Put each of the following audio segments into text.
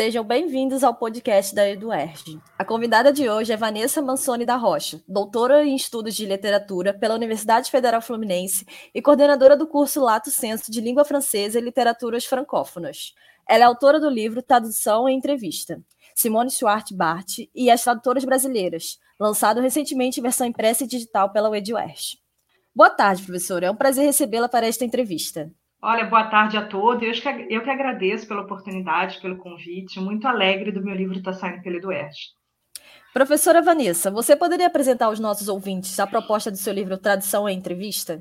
Sejam bem-vindos ao podcast da EduERG. A convidada de hoje é Vanessa Mansoni da Rocha, doutora em Estudos de Literatura pela Universidade Federal Fluminense e coordenadora do curso Lato Senso de Língua Francesa e Literaturas Francófonas. Ela é autora do livro Tradução e Entrevista, Simone Schwartz Bart e as Tradutoras Brasileiras, lançado recentemente em versão impressa e digital pela EduERG. Boa tarde, professora. É um prazer recebê-la para esta entrevista. Olha, boa tarde a todos. Eu que, eu que agradeço pela oportunidade, pelo convite. Muito alegre do meu livro estar saindo pelo Eduerd. Professora Vanessa, você poderia apresentar aos nossos ouvintes a proposta do seu livro Tradução e Entrevista?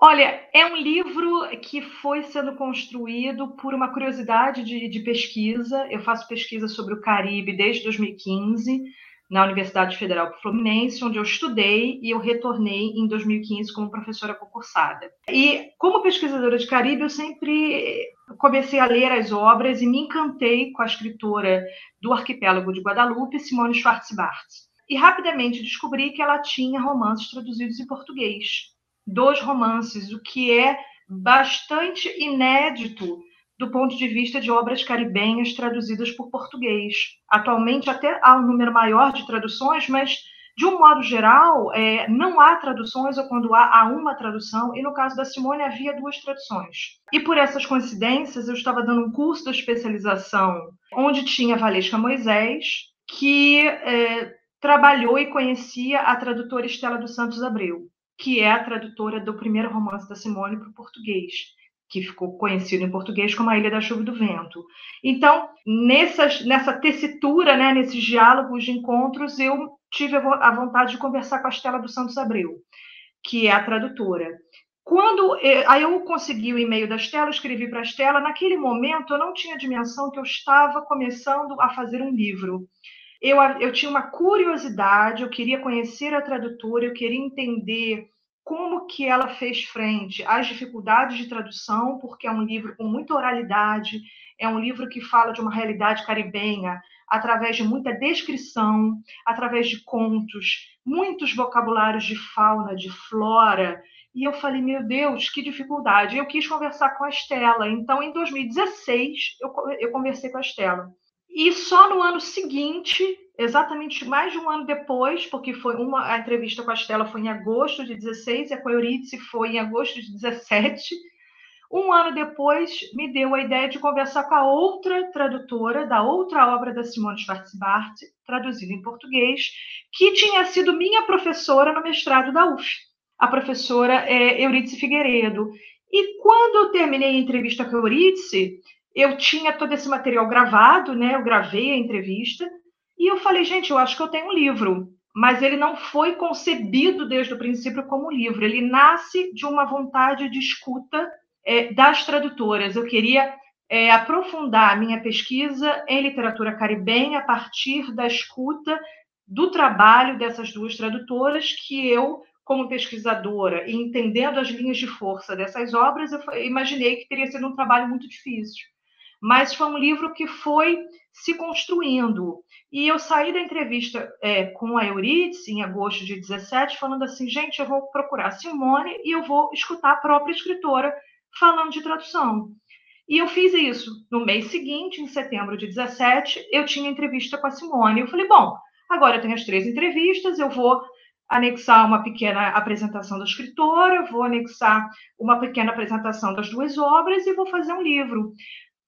Olha, é um livro que foi sendo construído por uma curiosidade de, de pesquisa. Eu faço pesquisa sobre o Caribe desde 2015 na Universidade Federal Fluminense, onde eu estudei e eu retornei em 2015 como professora concursada. E como pesquisadora de Caribe, eu sempre comecei a ler as obras e me encantei com a escritora do Arquipélago de Guadalupe, Simone Schwarzbart. E rapidamente descobri que ela tinha romances traduzidos em português. Dois romances, o que é bastante inédito do ponto de vista de obras caribenhas traduzidas por português. Atualmente até há um número maior de traduções, mas de um modo geral é, não há traduções ou quando há, há uma tradução. E no caso da Simone havia duas traduções. E por essas coincidências eu estava dando um curso de especialização onde tinha Valesca Moisés que é, trabalhou e conhecia a tradutora Estela dos Santos Abreu, que é a tradutora do primeiro romance da Simone para o português que ficou conhecido em português como a Ilha da Chuva e do Vento. Então, nessas, nessa tessitura, né, nesses diálogos de encontros, eu tive a vontade de conversar com a Estela dos Santos Abreu, que é a tradutora. Quando eh, aí eu consegui o e-mail da Estela, escrevi para a Estela, naquele momento eu não tinha dimensão que eu estava começando a fazer um livro. Eu, eu tinha uma curiosidade, eu queria conhecer a tradutora, eu queria entender como que ela fez frente às dificuldades de tradução, porque é um livro com muita oralidade, é um livro que fala de uma realidade caribenha através de muita descrição, através de contos, muitos vocabulários de fauna, de flora. E eu falei, meu Deus, que dificuldade. Eu quis conversar com a Estela. Então, em 2016, eu, eu conversei com a Estela. E só no ano seguinte exatamente mais de um ano depois, porque foi uma a entrevista com a Estela foi em agosto de 16 e a com a Euridice foi em agosto de 17. Um ano depois, me deu a ideia de conversar com a outra tradutora da outra obra da Simone Schwarzbart, traduzida em português, que tinha sido minha professora no mestrado da UF, a professora é, Euridice Figueiredo. E quando eu terminei a entrevista com a Euridice, eu tinha todo esse material gravado, né? Eu gravei a entrevista e eu falei, gente, eu acho que eu tenho um livro, mas ele não foi concebido desde o princípio como livro. Ele nasce de uma vontade de escuta é, das tradutoras. Eu queria é, aprofundar a minha pesquisa em literatura caribenha a partir da escuta do trabalho dessas duas tradutoras que eu como pesquisadora e entendendo as linhas de força dessas obras, eu imaginei que teria sido um trabalho muito difícil. Mas foi um livro que foi se construindo. E eu saí da entrevista é, com a Euridice, em agosto de 17, falando assim, gente, eu vou procurar Simone e eu vou escutar a própria escritora falando de tradução. E eu fiz isso. No mês seguinte, em setembro de 17, eu tinha entrevista com a Simone. Eu falei, bom, agora eu tenho as três entrevistas, eu vou anexar uma pequena apresentação da escritora, vou anexar uma pequena apresentação das duas obras e vou fazer um livro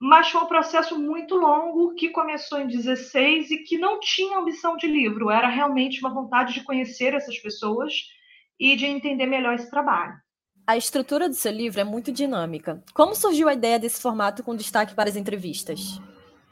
mas foi um processo muito longo que começou em 16 e que não tinha ambição de livro, era realmente uma vontade de conhecer essas pessoas e de entender melhor esse trabalho. A estrutura do seu livro é muito dinâmica. Como surgiu a ideia desse formato com destaque para as entrevistas?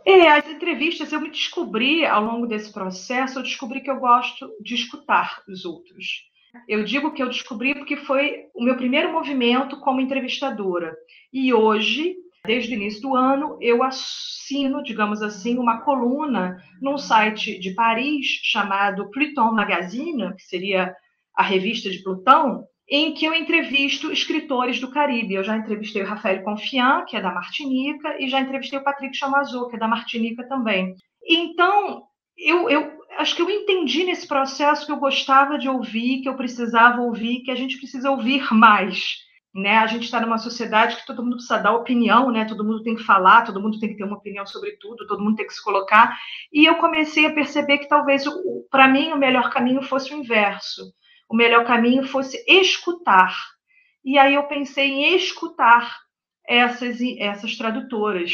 É, as entrevistas eu me descobri ao longo desse processo, eu descobri que eu gosto de escutar os outros. Eu digo que eu descobri porque foi o meu primeiro movimento como entrevistadora. E hoje Desde o início do ano, eu assino, digamos assim, uma coluna num site de Paris chamado Pluton Magazine, que seria a revista de Plutão, em que eu entrevisto escritores do Caribe. Eu já entrevistei o Rafael Confian, que é da Martinica, e já entrevistei o Patrick Chamazot, que é da Martinica também. Então, eu, eu acho que eu entendi nesse processo que eu gostava de ouvir, que eu precisava ouvir, que a gente precisa ouvir mais né? A gente está numa sociedade que todo mundo precisa dar opinião, né? Todo mundo tem que falar, todo mundo tem que ter uma opinião sobre tudo, todo mundo tem que se colocar. E eu comecei a perceber que talvez, para mim, o melhor caminho fosse o inverso. O melhor caminho fosse escutar. E aí eu pensei em escutar essas, essas tradutoras,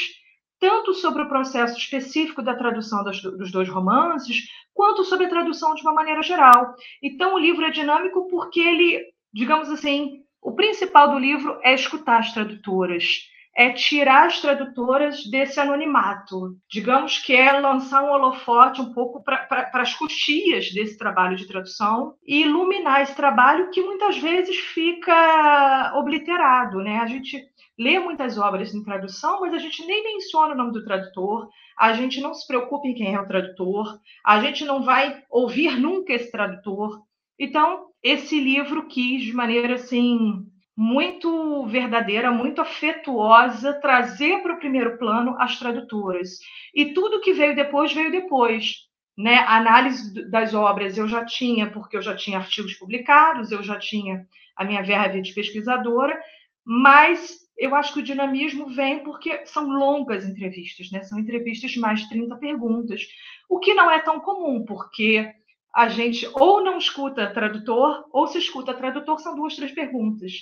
tanto sobre o processo específico da tradução dos, dos dois romances, quanto sobre a tradução de uma maneira geral. Então, o livro é dinâmico porque ele, digamos assim, o principal do livro é escutar as tradutoras, é tirar as tradutoras desse anonimato. Digamos que é lançar um holofote um pouco para as coxias desse trabalho de tradução e iluminar esse trabalho que muitas vezes fica obliterado. Né? A gente lê muitas obras em tradução, mas a gente nem menciona o nome do tradutor, a gente não se preocupa em quem é o tradutor, a gente não vai ouvir nunca esse tradutor. Então, esse livro quis, de maneira assim, muito verdadeira, muito afetuosa, trazer para o primeiro plano as tradutoras. E tudo que veio depois, veio depois. Né? A análise das obras eu já tinha, porque eu já tinha artigos publicados, eu já tinha a minha verve de pesquisadora, mas eu acho que o dinamismo vem porque são longas entrevistas, né? São entrevistas mais de 30 perguntas, o que não é tão comum, porque a gente ou não escuta tradutor, ou se escuta tradutor, são duas, três perguntas.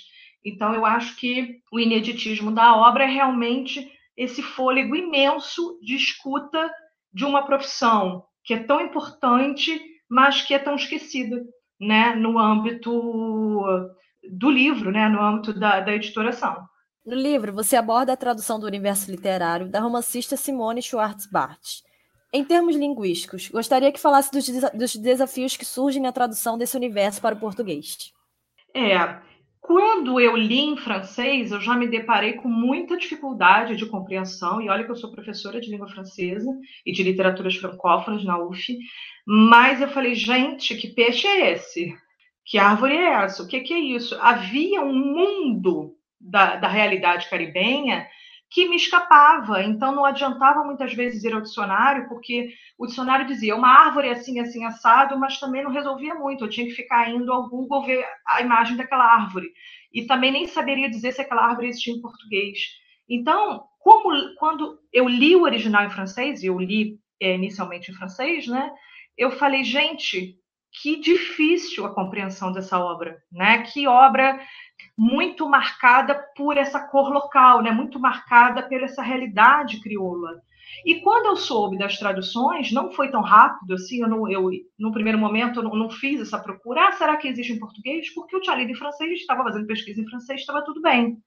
Então, eu acho que o ineditismo da obra é realmente esse fôlego imenso de escuta de uma profissão que é tão importante, mas que é tão esquecida né, no âmbito do livro, né, no âmbito da, da editoração. No livro, você aborda a tradução do universo literário da romancista Simone Schwartz-Bart. Em termos linguísticos, gostaria que falasse dos, dos desafios que surgem na tradução desse universo para o português. É, quando eu li em francês, eu já me deparei com muita dificuldade de compreensão, e olha que eu sou professora de língua francesa e de literaturas francófonas na UF, mas eu falei, gente, que peixe é esse? Que árvore é essa? O que, que é isso? Havia um mundo da, da realidade caribenha que me escapava. Então, não adiantava muitas vezes ir ao dicionário, porque o dicionário dizia uma árvore assim, assim, assado, mas também não resolvia muito. Eu tinha que ficar indo ao Google ver a imagem daquela árvore. E também nem saberia dizer se aquela árvore existia em português. Então, como quando eu li o original em francês, e eu li é, inicialmente em francês, né? Eu falei, gente, que difícil a compreensão dessa obra, né? Que obra muito marcada por essa cor local, né? Muito marcada por essa realidade crioula. E quando eu soube das traduções, não foi tão rápido assim, eu, não, eu no primeiro momento eu não, não, fiz essa procura. Ah, será que existe em português? Porque eu tinha lido em francês, estava fazendo pesquisa em francês, estava tudo bem.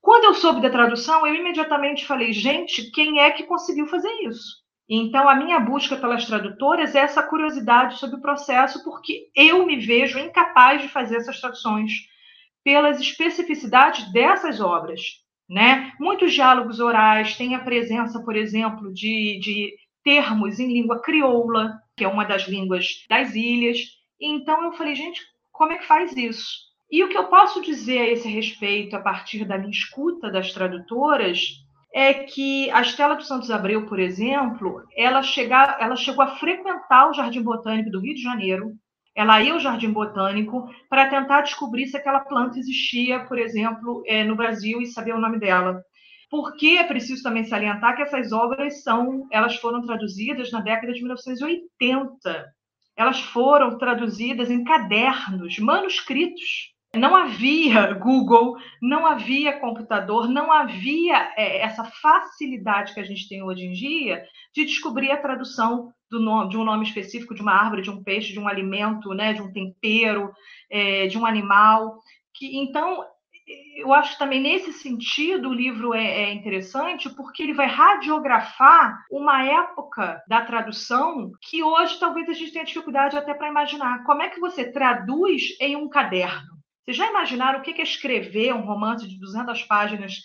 Quando eu soube da tradução, eu imediatamente falei, gente, quem é que conseguiu fazer isso? Então, a minha busca pelas tradutoras é essa curiosidade sobre o processo, porque eu me vejo incapaz de fazer essas traduções pelas especificidades dessas obras. Né? Muitos diálogos orais têm a presença, por exemplo, de, de termos em língua crioula, que é uma das línguas das ilhas. Então, eu falei, gente, como é que faz isso? E o que eu posso dizer a esse respeito, a partir da minha escuta das tradutoras, é que a Estela dos Santos Abreu, por exemplo, ela, chega, ela chegou a frequentar o Jardim Botânico do Rio de Janeiro, ela ia ao Jardim Botânico para tentar descobrir se aquela planta existia, por exemplo, é, no Brasil e saber o nome dela. Porque é preciso também salientar que essas obras são, elas foram traduzidas na década de 1980. Elas foram traduzidas em cadernos, manuscritos não havia Google, não havia computador, não havia é, essa facilidade que a gente tem hoje em dia de descobrir a tradução nome, de um nome específico de uma árvore, de um peixe, de um alimento, né, de um tempero, é, de um animal. Que, então, eu acho que também nesse sentido o livro é, é, interessante porque ele vai radiografar uma época da tradução que hoje talvez a gente tenha dificuldade até para imaginar. Como é que você traduz em um caderno? Vocês já imaginaram o que é escrever um romance de 200 páginas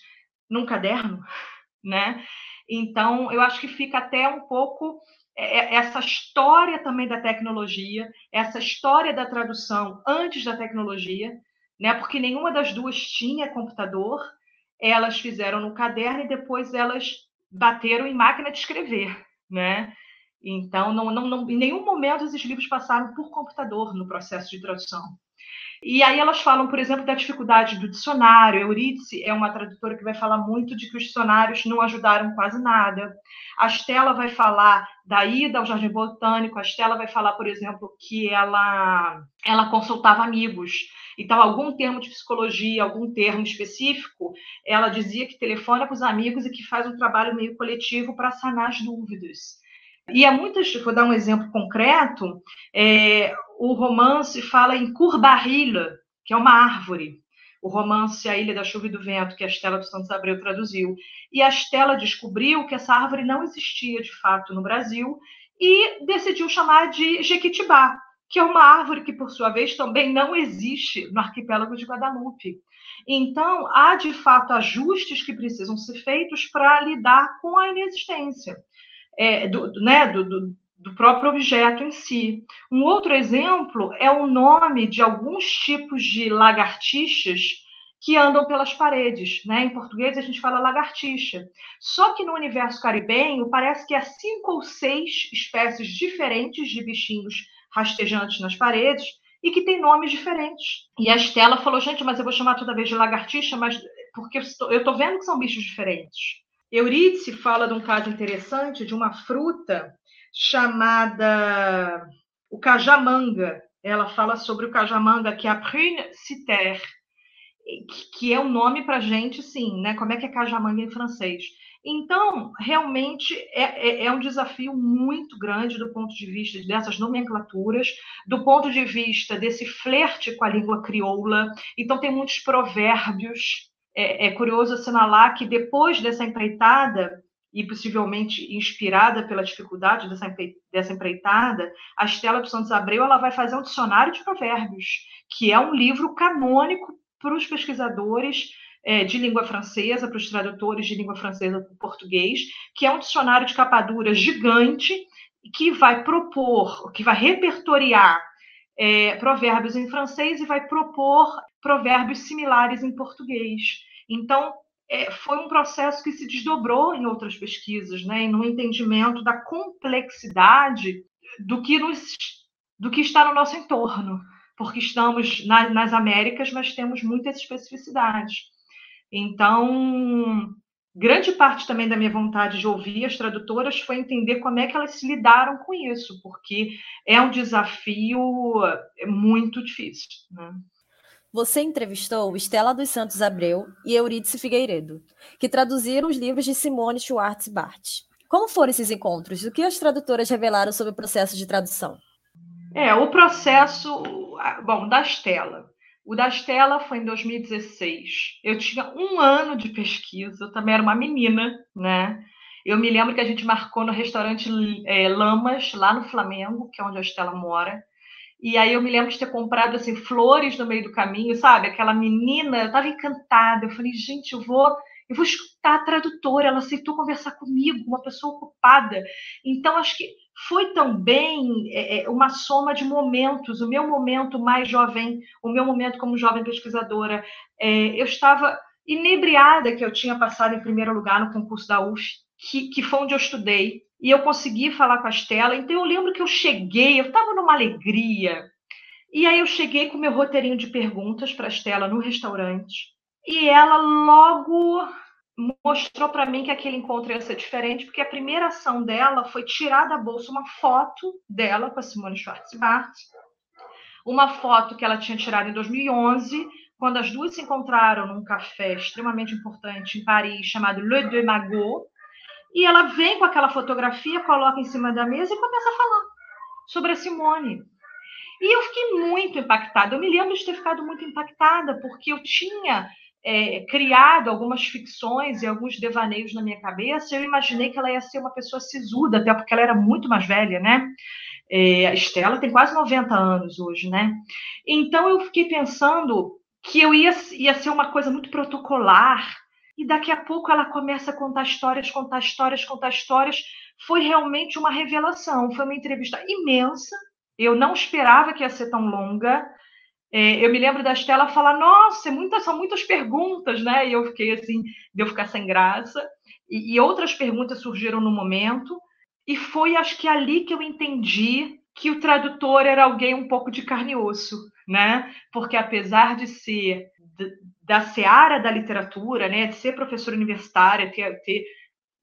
num caderno? Né? Então, eu acho que fica até um pouco essa história também da tecnologia, essa história da tradução antes da tecnologia, né? porque nenhuma das duas tinha computador, elas fizeram no caderno e depois elas bateram em máquina de escrever. Né? Então, não, não, não, em nenhum momento esses livros passaram por computador no processo de tradução. E aí elas falam, por exemplo, da dificuldade do dicionário. Eurídice é uma tradutora que vai falar muito de que os dicionários não ajudaram quase nada. A Stella vai falar da ida ao Jardim Botânico. A Stella vai falar, por exemplo, que ela, ela consultava amigos. Então, algum termo de psicologia, algum termo específico, ela dizia que telefona com os amigos e que faz um trabalho meio coletivo para sanar as dúvidas. E há muitas, vou dar um exemplo concreto, é, o romance fala em Courbaril, que é uma árvore. O romance A Ilha da Chuva e do Vento, que a Estela dos Santos Abreu traduziu. E a Estela descobriu que essa árvore não existia de fato no Brasil e decidiu chamar de Jequitibá, que é uma árvore que, por sua vez, também não existe no arquipélago de Guadalupe. Então, há de fato ajustes que precisam ser feitos para lidar com a inexistência é, do, né, do, do, do próprio objeto em si. Um outro exemplo é o nome de alguns tipos de lagartixas que andam pelas paredes. Né? Em português a gente fala lagartixa. Só que no universo caribenho parece que há cinco ou seis espécies diferentes de bichinhos rastejantes nas paredes e que têm nomes diferentes. E a Estela falou, gente, mas eu vou chamar toda vez de lagartixa, mas porque eu estou vendo que são bichos diferentes. Eurídice fala de um caso interessante de uma fruta chamada o cajamanga. Ela fala sobre o cajamanga, que é a prune citer, que é um nome para gente, sim, né? Como é que é cajamanga em francês? Então, realmente é, é, é, um desafio muito grande do ponto de vista dessas nomenclaturas, do ponto de vista desse flerte com a língua crioula. Então, tem muitos provérbios é, é curioso assinalar que depois dessa empreitada, e possivelmente inspirada pela dificuldade dessa, dessa empreitada, a Estela dos Santos Abreu ela vai fazer um dicionário de provérbios, que é um livro canônico para os pesquisadores é, de língua francesa, para os tradutores de língua francesa para o português, que é um dicionário de capa dura gigante, que vai propor, que vai repertoriar é, provérbios em francês e vai propor provérbios similares em português. Então, é, foi um processo que se desdobrou em outras pesquisas, né, no entendimento da complexidade do que, nos, do que está no nosso entorno, porque estamos na, nas Américas, mas temos muitas especificidades. Então, grande parte também da minha vontade de ouvir as tradutoras foi entender como é que elas se lidaram com isso, porque é um desafio muito difícil. Né? Você entrevistou Estela dos Santos Abreu e Eurídice Figueiredo, que traduziram os livros de Simone Schwartz Bart. Como foram esses encontros? O que as tradutoras revelaram sobre o processo de tradução? É, o processo, bom, da Estela. O da Estela foi em 2016. Eu tinha um ano de pesquisa, eu também era uma menina, né? Eu me lembro que a gente marcou no restaurante é, Lamas, lá no Flamengo, que é onde a Estela mora. E aí eu me lembro de ter comprado assim flores no meio do caminho, sabe? Aquela menina, eu estava encantada. Eu falei, gente, eu vou, eu vou escutar a tradutora. Ela aceitou conversar comigo, uma pessoa ocupada. Então acho que foi também é, é, uma soma de momentos. O meu momento mais jovem, o meu momento como jovem pesquisadora, é, eu estava inebriada que eu tinha passado em primeiro lugar no concurso da UF, que, que foi onde eu estudei e eu consegui falar com a Estela. Então eu lembro que eu cheguei, eu estava numa alegria. E aí eu cheguei com meu roteirinho de perguntas para a Estela no restaurante. E ela logo mostrou para mim que aquele encontro ia ser diferente, porque a primeira ação dela foi tirar da bolsa uma foto dela com a Simone Schwartzbart, uma foto que ela tinha tirado em 2011, quando as duas se encontraram num café extremamente importante em Paris, chamado Le Deux Magots, e ela vem com aquela fotografia, coloca em cima da mesa e começa a falar sobre a Simone. E eu fiquei muito impactada. Eu me lembro de ter ficado muito impactada, porque eu tinha é, criado algumas ficções e alguns devaneios na minha cabeça. Eu imaginei que ela ia ser uma pessoa sisuda, até porque ela era muito mais velha, né? É, a Estela tem quase 90 anos hoje, né? Então eu fiquei pensando que eu ia, ia ser uma coisa muito protocolar, e daqui a pouco ela começa a contar histórias, contar histórias, contar histórias. Foi realmente uma revelação, foi uma entrevista imensa. Eu não esperava que ia ser tão longa. É, eu me lembro da Estela falar: Nossa, é muitas, são muitas perguntas, né? E eu fiquei assim, de eu ficar sem graça. E, e outras perguntas surgiram no momento. E foi, acho que, ali que eu entendi que o tradutor era alguém um pouco de carne e osso né? Porque apesar de ser da seara da literatura, né, de ser professora universitária, ter, ter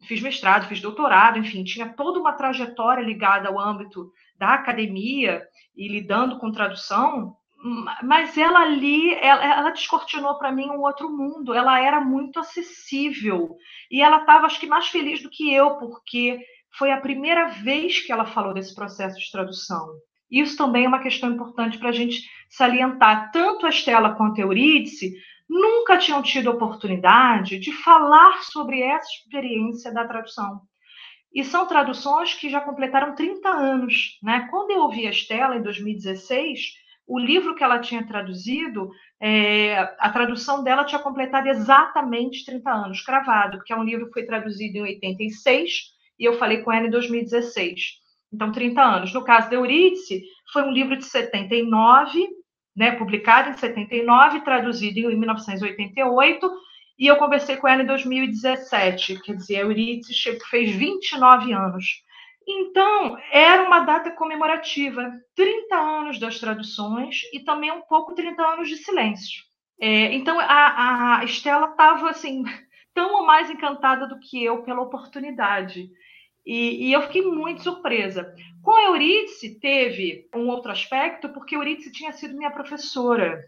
fiz mestrado, fiz doutorado, enfim, tinha toda uma trajetória ligada ao âmbito da academia e lidando com tradução, mas ela ali, ela, ela descortinou para mim um outro mundo. Ela era muito acessível e ela estava, acho que, mais feliz do que eu, porque foi a primeira vez que ela falou desse processo de tradução. Isso também é uma questão importante para a gente salientar. Tanto a Estela quanto a Eurídice nunca tinham tido oportunidade de falar sobre essa experiência da tradução. E são traduções que já completaram 30 anos. Né? Quando eu ouvi a Estela, em 2016, o livro que ela tinha traduzido, é, a tradução dela tinha completado exatamente 30 anos, cravado, porque é um livro que foi traduzido em 86 e eu falei com ela em 2016. Então, 30 anos. No caso da Eurídice, foi um livro de 79, né, em 79, traduzido em 1988, e eu conversei com ela em 2017, quer dizer, a Eurídice fez 29 anos. Então, era uma data comemorativa, 30 anos das traduções e também um pouco 30 anos de silêncio. É, então, a, a Estela estava assim, tão ou mais encantada do que eu pela oportunidade. E, e, eu fiquei muito surpresa. Com a Eurídice, teve um outro aspecto, porque a Eurídice tinha sido minha professora.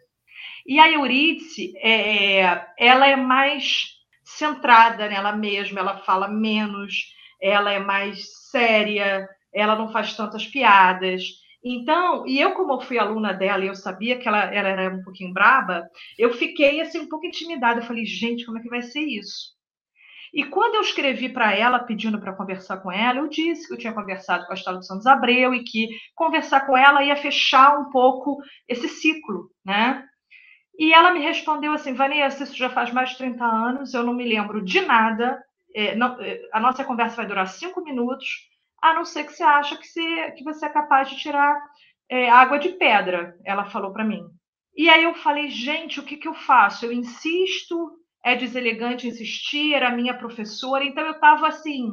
E a Eurídice, é, ela é mais centrada nela mesma, ela fala menos, ela é mais séria, ela não faz tantas piadas. Então, e eu, como fui aluna dela e eu sabia que ela, ela era um pouquinho braba, eu fiquei assim um pouco intimidada. Eu falei, gente, como é que vai ser isso? E quando eu escrevi para ela, pedindo para conversar com ela, eu disse que eu tinha conversado com a Estela Santos Abreu e que conversar com ela ia fechar um pouco esse ciclo, né? E ela me respondeu assim, Vanessa, isso já faz mais de 30 anos, eu não me lembro de nada, é, não, é, a nossa conversa vai durar cinco minutos, a não ser que você acha que você, que você é capaz de tirar é, água de pedra, ela falou para mim. E aí eu falei, gente, o que, que eu faço? Eu insisto, é deselegante insistir, era minha professora, então eu estava assim,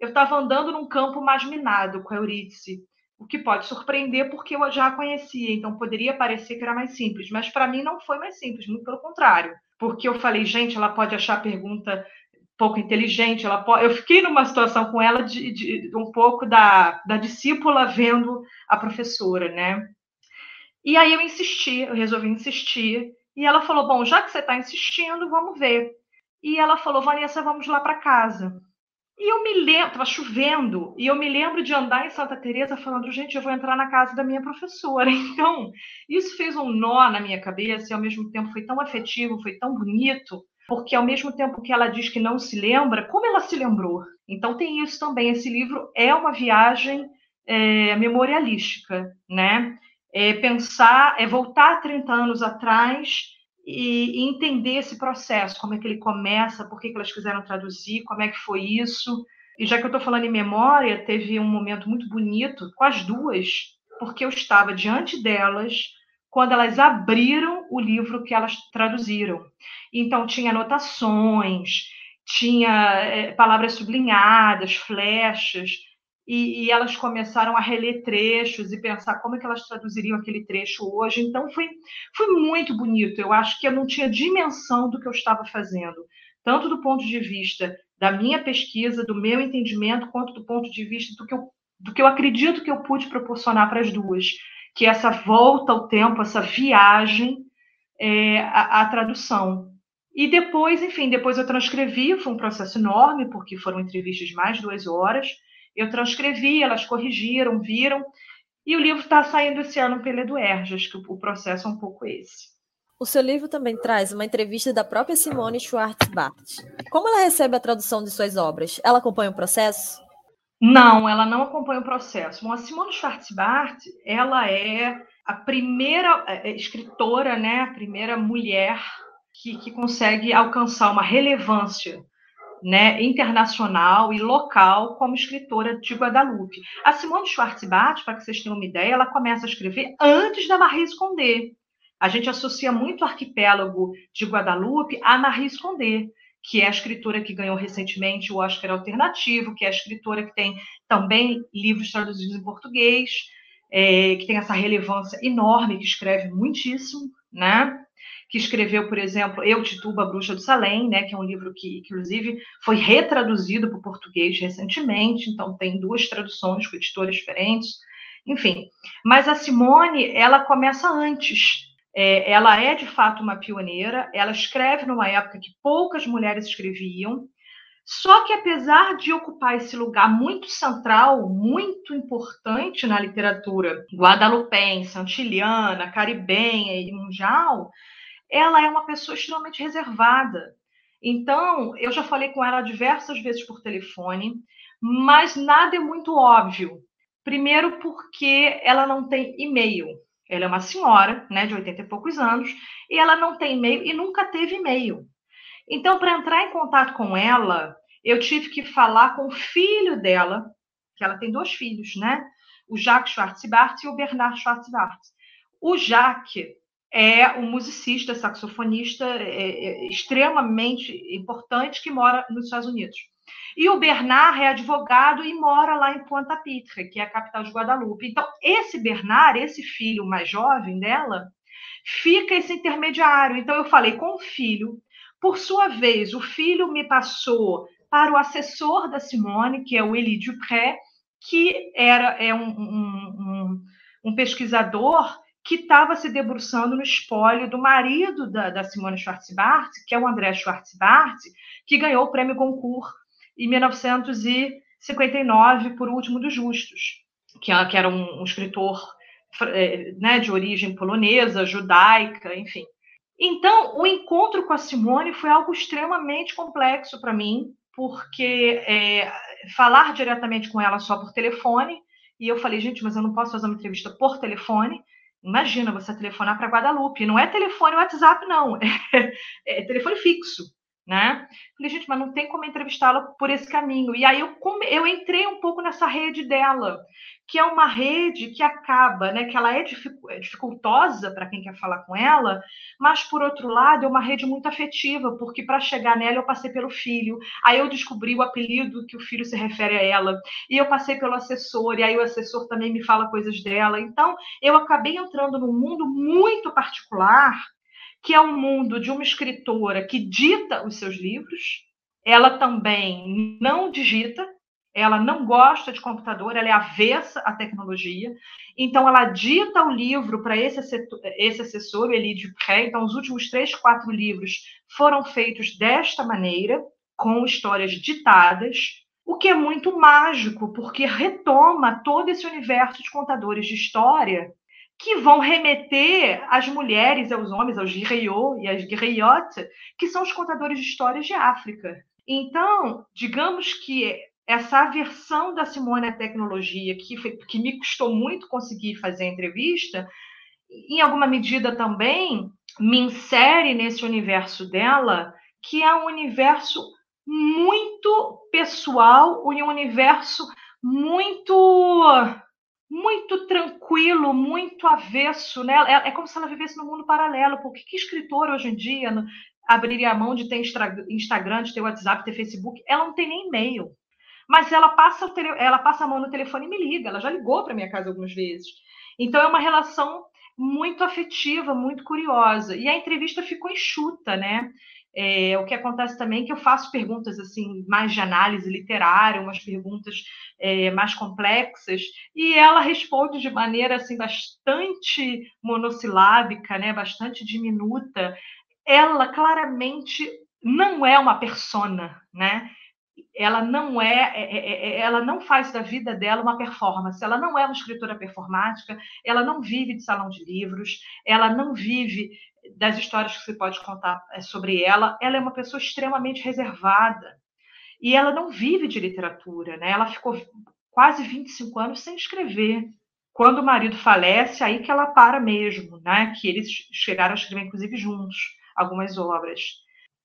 eu estava andando num campo mais minado com a Eurídice, o que pode surpreender porque eu já a conhecia, então poderia parecer que era mais simples, mas para mim não foi mais simples, muito pelo contrário, porque eu falei, gente, ela pode achar a pergunta pouco inteligente, ela pode... eu fiquei numa situação com ela de, de, de um pouco da, da discípula vendo a professora, né? E aí eu insisti, eu resolvi insistir, e ela falou: Bom, já que você está insistindo, vamos ver. E ela falou: Vanessa, vamos lá para casa. E eu me lembro, estava chovendo, e eu me lembro de andar em Santa Teresa falando, gente, eu vou entrar na casa da minha professora. Então, isso fez um nó na minha cabeça e ao mesmo tempo foi tão afetivo, foi tão bonito, porque ao mesmo tempo que ela diz que não se lembra, como ela se lembrou? Então tem isso também. Esse livro é uma viagem é, memorialística, né? É pensar, é voltar 30 anos atrás e, e, entender esse processo, como é que ele começa, por que, que elas quiseram traduzir, como é que foi isso. E já que eu estou falando em memória, teve um momento muito bonito com as duas, porque eu estava diante delas quando elas abriram o livro que elas traduziram. Então, tinha anotações, tinha é, palavras sublinhadas, flechas, e, e, elas começaram a reler trechos e pensar como é que elas traduziriam aquele trecho hoje. Então foi, foi muito bonito. Eu acho que eu não tinha dimensão do que eu estava fazendo, tanto do ponto de vista da minha pesquisa, do meu entendimento, quanto do ponto de vista do que eu, do que eu acredito que eu pude proporcionar para as duas, que é essa volta ao tempo, essa viagem é, à, à tradução. E depois, enfim, depois eu transcrevi, foi um processo enorme, porque foram entrevistas de mais de duas horas eu transcrevi, elas corrigiram, viram, e o livro está saindo esse ano pela Eduerge, acho que o processo é um pouco esse. O seu livro também traz uma entrevista da própria Simone Schwartz-Bart. Como ela recebe a tradução de suas obras? Ela acompanha o processo? Não, ela não acompanha o processo. Bom, a Simone Schwartz-Bart, ela é a primeira é, é, escritora, né, a primeira mulher que, que consegue alcançar uma relevância né, internacional e local como escritora de Guadalupe. A Simone Schwartzbart, para que vocês tenham uma ideia, ela começa a escrever antes da Marie Escondé. A gente associa muito o arquipélago de Guadalupe a Marie Escondé, que é a escritora que ganhou recentemente o Oscar Alternativo, que é a escritora que tem também livros traduzidos em português. é, que tem essa relevância enorme, que escreve muitíssimo, né? Que escreveu, por exemplo, Eu, Tituba, Bruxa do Salém, né, que é um livro que, inclusive, foi retraduzido para o português recentemente, então tem duas traduções com editores diferentes, enfim. Mas a Simone, ela começa antes. É, ela é, de fato, uma pioneira, ela escreve numa época que poucas mulheres escreviam, só que, apesar de ocupar esse lugar muito central, muito importante na literatura guadalupense, antiliana, caribenha e mundial, ela é uma pessoa extremamente reservada. Então, eu já falei com ela diversas vezes por telefone, mas nada é muito óbvio. Primeiro, porque ela não tem e-mail. Ela é uma senhora, né, de 80 e poucos anos, e ela não tem e-mail e nunca teve e-mail. Então, para entrar em contato com ela, eu tive que falar com o filho dela, que ela tem dois filhos, né? O Jacques Schwartzbart e o Bernard Schwartzbart. O Jacques é um musicista, saxofonista é, é, extremamente importante que mora nos Estados Unidos. E o Bernard é advogado e mora lá em Ponta Pitre, que é a capital de Guadalupe. Então, esse Bernard, esse filho mais jovem dela, fica esse intermediário. Então, eu falei com o filho. Por sua vez, o filho me passou para o assessor da Simone, que é o Elie Dupré, que era é um, um, um, um pesquisador que estava se debruçando no espólio do marido da, da Simone Schwarzbart, que é o André Schwarzbart, que ganhou o prêmio Goncourt em 1959 por Último dos Justos, que, que era um, um escritor é, né, de origem polonesa, judaica, enfim. Então, o encontro com a Simone foi algo extremamente complexo para mim, porque é, falar diretamente com ela só por telefone, e eu falei, gente, mas eu não posso fazer uma entrevista por telefone, Imagina você telefonar para Guadalupe. Não é telefone WhatsApp, não. É, é telefone fixo, né? Falei, gente, mas não tem como entrevistá-la por esse caminho. E aí eu, eu entrei um pouco nessa rede dela que é uma rede que acaba, né, que ela é, é dificultosa para quem quer falar com ela, mas por outro lado é uma rede muito afetiva, porque para chegar nela eu passei pelo filho, aí eu descobri o apelido que o filho se refere a ela, e eu passei pelo assessor, e aí o assessor também me fala coisas dela. Então, eu acabei entrando num mundo muito particular, que é o um mundo de uma escritora que dita os seus livros, ela também não digita, ela não gosta de computador, ela é avessa à tecnologia, então ela dita o livro para esse, esse assessor, Elie Dupré, então os últimos três, quatro livros foram feitos desta maneira, com histórias ditadas, o que é muito mágico, porque retoma todo esse universo de contadores de história que vão remeter às mulheres, aos homens, aos griots e às griottes, que são os contadores de histórias de África. Então, digamos que essa aversão da Simone à tecnologia, que, foi, que me custou muito conseguir fazer a entrevista, em alguma medida também me insere nesse universo dela, que é um universo muito pessoal, um universo muito muito tranquilo, muito avesso, né? É, é como se ela vivesse no mundo paralelo. Porque que escritor hoje em dia abriria a mão de ter Instagram, de ter WhatsApp, de ter Facebook? Ela não tem nem e-mail mas ela passa, tele, ela passa a mão no telefone e me liga. Ela já ligou para minha casa algumas vezes. Então é uma relação muito afetiva, muito curiosa. E a entrevista ficou enxuta, né? É, o que acontece também é que eu faço perguntas assim mais de análise literária, umas perguntas é, mais complexas, e ela responde de maneira assim bastante monossilábica, né, bastante diminuta. Ela claramente não é uma persona, né? ela não é, é, é, é, ela não faz da vida dela uma performance, ela não é uma escritora performática, ela não vive de salão de livros, ela não vive das histórias que você pode contar é, sobre ela, ela é uma pessoa extremamente reservada e ela não vive de literatura, né? Ela ficou quase 25 anos sem escrever. Quando o marido falece, aí que ela para mesmo, né? Que eles chegaram a escrever inclusive juntos algumas obras.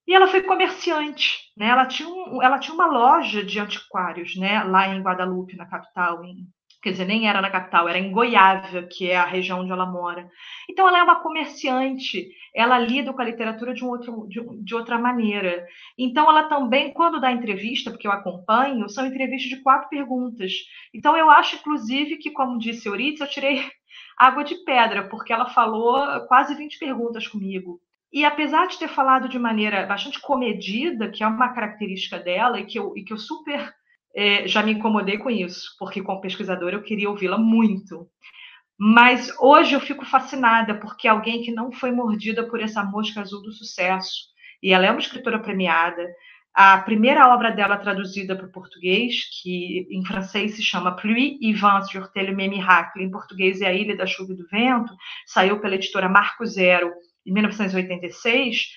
E ela foi comerciante, né? Ela tinha, um, ela tinha uma loja de antiquários, né? Lá em Guadalupe, na capital, em quer dizer, nem era na capital, era em Goiávia, que é a região onde ela mora. Então, ela é uma comerciante, ela lida com a literatura de, um outro, de, de, outra maneira. Então, ela também, quando dá entrevista, porque eu acompanho, são entrevistas de quatro perguntas. Então, eu acho, inclusive, que, como disse Eurídice, eu tirei água de pedra, porque ela falou quase 20 perguntas comigo. E apesar de ter falado de maneira bastante comedida, que é uma característica dela e que eu, e que eu super é, já me incomodei com isso, porque como pesquisadora eu queria ouvi-la muito. Mas hoje eu fico fascinada porque alguém que não foi mordida por essa mosca azul do sucesso, e ela é uma escritora premiada, a primeira obra dela traduzida para o português, que em francês se chama Pluie et vent sur tel miracle, em português é A Ilha da Chuva e do Vento, saiu pela editora Marco Zero em 1986.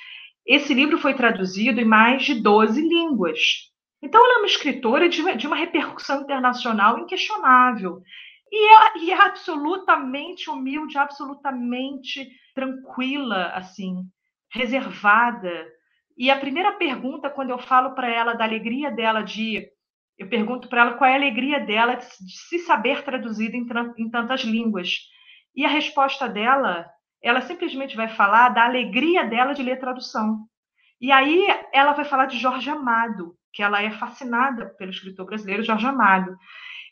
Esse livro foi traduzido em mais de 12 línguas. Então, ela é uma escritora de, de uma repercussão internacional inquestionável. E é, e é, absolutamente humilde, absolutamente tranquila, assim, reservada. E a primeira pergunta, quando eu falo para ela da alegria dela de. Eu pergunto para ela qual é a alegria dela de, de se saber traduzida em, em tantas línguas. E a resposta dela, ela simplesmente vai falar da alegria dela de ler tradução. E aí ela vai falar de Jorge Amado, que ela é fascinada pelo escritor brasileiro Jorge Amado.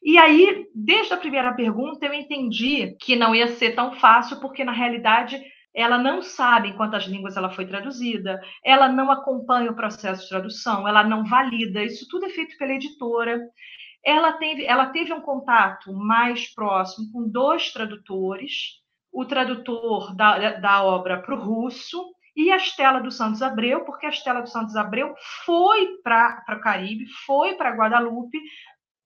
E aí, desde a primeira pergunta, eu entendi que não ia ser tão fácil, porque na realidade ela não sabe em quantas línguas ela foi traduzida, ela não acompanha o processo de tradução, ela não valida, isso tudo é feito pela editora. Ela teve, ela teve um contato mais próximo com dois tradutores, o tradutor da, da obra para o russo e a Estela dos Santos Abreu, porque a Estela dos Santos Abreu foi para o Caribe, foi para Guadalupe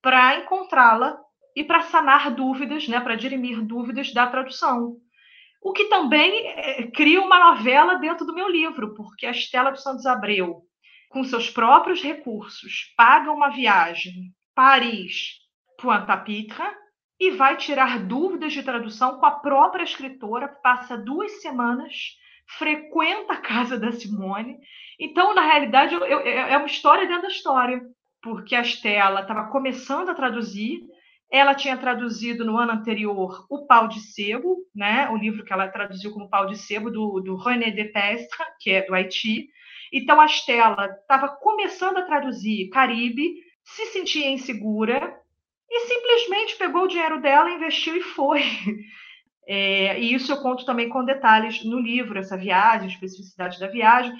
para encontrá-la e para sanar dúvidas, né, para dirimir dúvidas da tradução. O que também é, cria uma novela dentro do meu livro, porque a Estela dos Santos Abreu, com seus próprios recursos, paga uma viagem Paris, Pointe-à-Pitre, e vai tirar dúvidas de tradução com a própria escritora, passa duas semanas frequenta a casa da Simone. Então, na realidade, eu, eu, é uma história dentro da história, porque a Estela estava começando a traduzir. Ela tinha traduzido no ano anterior O Pau de Sebo, né? o livro que ela traduziu como Pau de Sebo, do, do René Depestre, que é do Haiti. Então, a Estela estava começando a traduzir Caribe, se sentia insegura e simplesmente pegou o dinheiro dela, investiu e foi. É, e isso eu conto também com detalhes no livro, essa viagem, especificidade da viagem.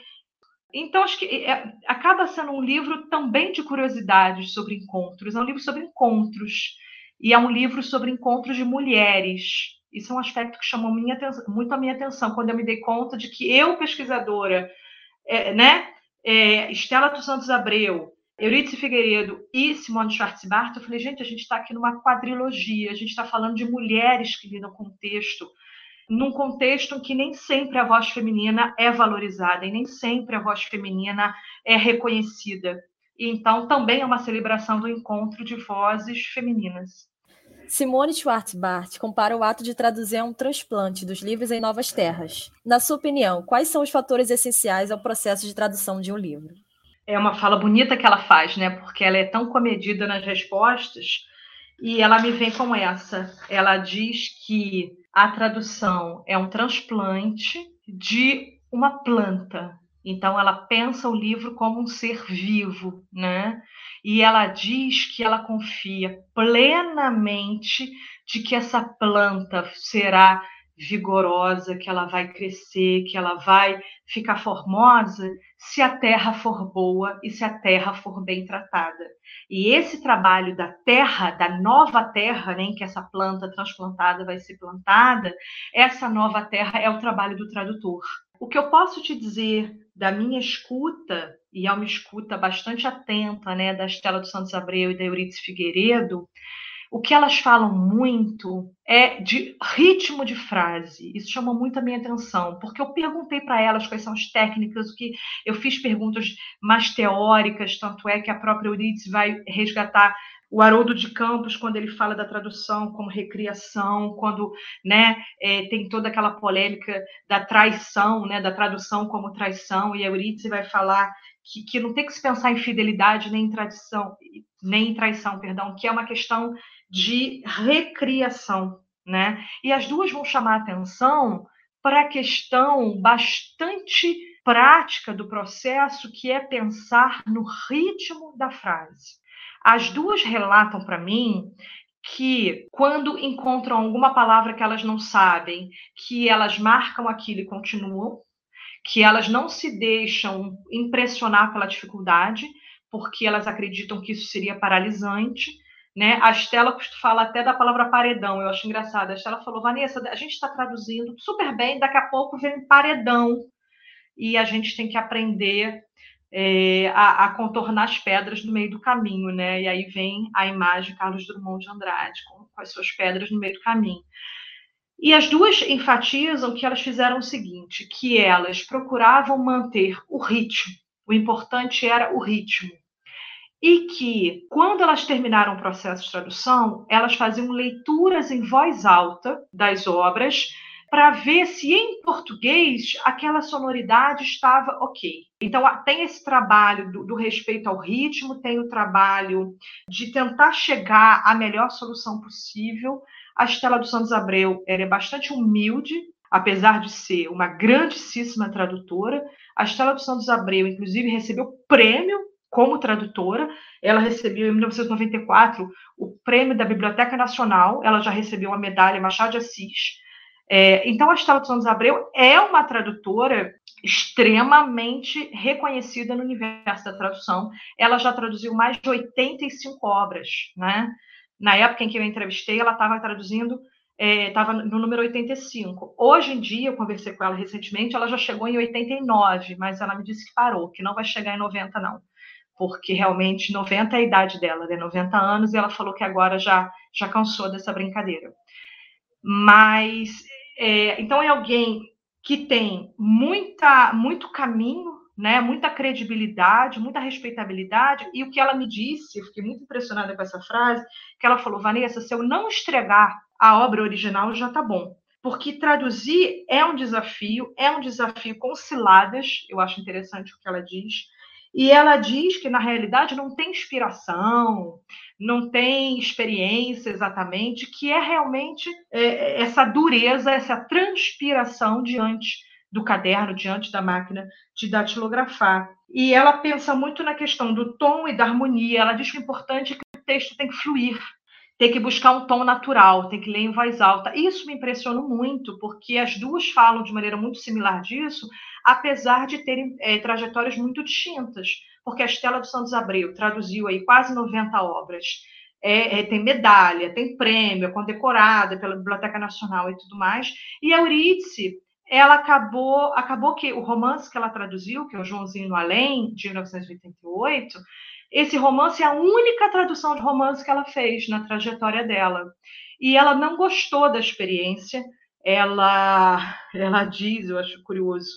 Então, acho que é, acaba sendo um livro também de curiosidades sobre encontros. É um livro sobre encontros. E é um livro sobre encontros de mulheres. Isso é um aspecto que chamou minha muito a minha atenção quando eu me dei conta de que eu, pesquisadora, é, né, é, Estela dos Santos Abreu, Eurídice Figueiredo e Simone Schwarzbart, eu falei, gente, a gente está aqui numa quadrilogia, a gente está falando de mulheres que lidam com o texto, num contexto em que nem sempre a voz feminina é valorizada e nem sempre a voz feminina é reconhecida. Então também é uma celebração do encontro de vozes femininas. Simone Schwarzbart compara o ato de traduzir a um transplante dos livros em novas terras. Na sua opinião, quais são os fatores essenciais ao processo de tradução de um livro? É uma fala bonita que ela faz, né? Porque ela é tão comedida nas respostas e ela me vem com essa. Ela diz que a tradução é um transplante de uma planta. Então ela pensa o livro como um ser vivo, né? E ela diz que ela confia plenamente de que essa planta será vigorosa, que ela vai crescer, que ela vai ficar formosa, se a terra for boa e se a terra for bem tratada. E esse trabalho da terra, da nova terra, né, em que essa planta transplantada vai ser plantada, essa nova terra é o trabalho do tradutor. O que eu posso te dizer da minha escuta, e é uma escuta bastante atenta, né, da Estela dos Santos Abreu e da Euridice Figueiredo, o que elas falam muito é de ritmo de frase. Isso chamou muito a minha atenção, porque eu perguntei para elas quais são as técnicas, o que eu fiz perguntas mais teóricas, tanto é que a própria Euridice vai resgatar o Haroldo de Campos, quando ele fala da tradução como recriação, quando né, é, tem toda aquela polêmica da traição, né, da tradução como traição, e a Eurídice vai falar que, que não tem que se pensar em fidelidade nem em tradição, nem em traição, perdão, que é uma questão de recriação, né? E as duas vão chamar atenção para a questão bastante prática do processo, que é pensar no ritmo da frase. As duas relatam para mim que quando encontram alguma palavra que elas não sabem, que elas marcam aquilo e continuam, que elas não se deixam impressionar pela dificuldade, porque elas acreditam que isso seria paralisante. Né? A Estela fala até da palavra paredão, eu acho engraçado. A Estela falou, Vanessa, a gente está traduzindo super bem, daqui a pouco vem paredão, e a gente tem que aprender é, a, a, contornar as pedras no meio do caminho, né? E aí vem a imagem de Carlos Drummond de Andrade, com, com as suas pedras no meio do caminho. E as duas enfatizam que elas fizeram o seguinte, que elas procuravam manter o ritmo. O importante era o ritmo. E que, quando elas terminaram o processo de tradução, elas faziam leituras em voz alta das obras para ver se em português aquela sonoridade estava ok. Então, tem esse trabalho do, do, respeito ao ritmo, tem o trabalho de tentar chegar à melhor solução possível. A Estela dos Santos Abreu é bastante humilde, apesar de ser uma grandíssima tradutora. A Estela dos Santos Abreu, inclusive, recebeu prêmio como tradutora. Ela recebeu, em 1994, o prêmio da Biblioteca Nacional. Ela já recebeu a medalha Machado de Assis é, então, a Estela dos Santos Abreu é uma tradutora extremamente reconhecida no universo da tradução. Ela já traduziu mais de 85 obras, né? Na época em que eu entrevistei, ela estava traduzindo, estava é, no número 85. Hoje em dia, eu conversei com ela recentemente, ela já chegou em 89, mas ela me disse que parou, que não vai chegar em 90, não. Porque realmente 90 é a idade dela, né? 90 anos, e ela falou que agora já, já cansou dessa brincadeira. Mas é, então, é alguém que tem muita, muito caminho, né, muita credibilidade, muita respeitabilidade, e o que ela me disse, eu fiquei muito impressionada com essa frase, que ela falou, Vanessa, se eu não estregar a obra original, já está bom. Porque traduzir é um desafio, é um desafio com ciladas, eu acho interessante o que ela diz, e ela diz que, na realidade, não tem inspiração, não tem experiência exatamente, que é realmente é, essa dureza, essa transpiração diante do caderno, diante da máquina de datilografar. E ela pensa muito na questão do tom e da harmonia. Ela diz que o importante é que o texto tem que fluir, tem que buscar um tom natural, tem que ler em voz alta. Isso me impressionou muito, porque as duas falam de maneira muito similar disso, apesar de terem é, trajetórias muito distintas, porque a Estela dos Santos Abreu traduziu aí quase 90 obras, é, é, tem medalha, tem prêmio, é condecorada pela Biblioteca Nacional e tudo mais, e a Eurídice, ela acabou, acabou que o romance que ela traduziu, que é o Joãozinho no Além, de 1988, esse romance é a única tradução de romance que ela fez na trajetória dela. E ela não gostou da experiência, ela, ela diz, eu acho curioso,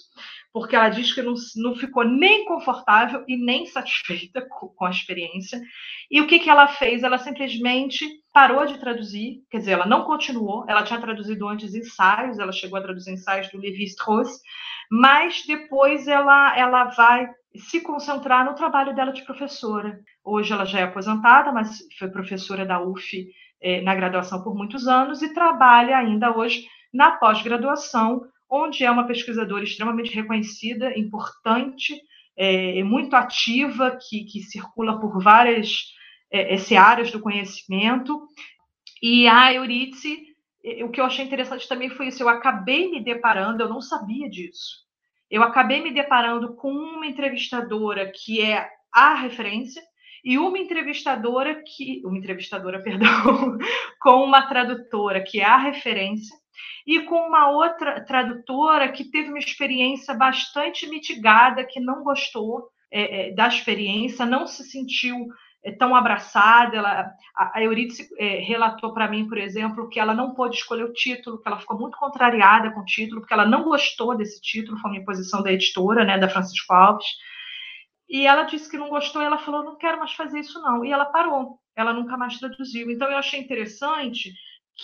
porque ela diz que não, não ficou nem confortável e nem satisfeita com, a experiência. E o que, que ela fez? Ela simplesmente parou de traduzir, quer dizer, ela não continuou, ela tinha traduzido antes ensaios, ela chegou a traduzir ensaios do Levi-Strauss, mas depois ela, ela vai se concentrar no trabalho dela de professora. Hoje ela já é aposentada, mas foi professora da UF eh, na graduação por muitos anos e trabalha ainda hoje na pós-graduação, onde é uma pesquisadora extremamente reconhecida, importante, é, muito ativa, que, que circula por várias é, é áreas do conhecimento. E a Eurídice, o que eu achei interessante também foi isso, eu acabei me deparando, eu não sabia disso, eu acabei me deparando com uma entrevistadora que é a referência, e uma entrevistadora que, uma entrevistadora, perdão, com uma tradutora que é a referência, e com uma outra tradutora que teve uma experiência bastante mitigada, que não gostou é, é da experiência, não se sentiu é, tão abraçada. Ela, a Eurídice é, relatou para mim, por exemplo, que ela não pôde escolher o título, que ela ficou muito contrariada com o título, porque ela não gostou desse título, foi uma imposição da editora, né, da Francisco Alves. E ela disse que não gostou, e ela falou: não quero mais fazer isso, não. E ela parou. ela nunca mais traduziu. Então, eu achei interessante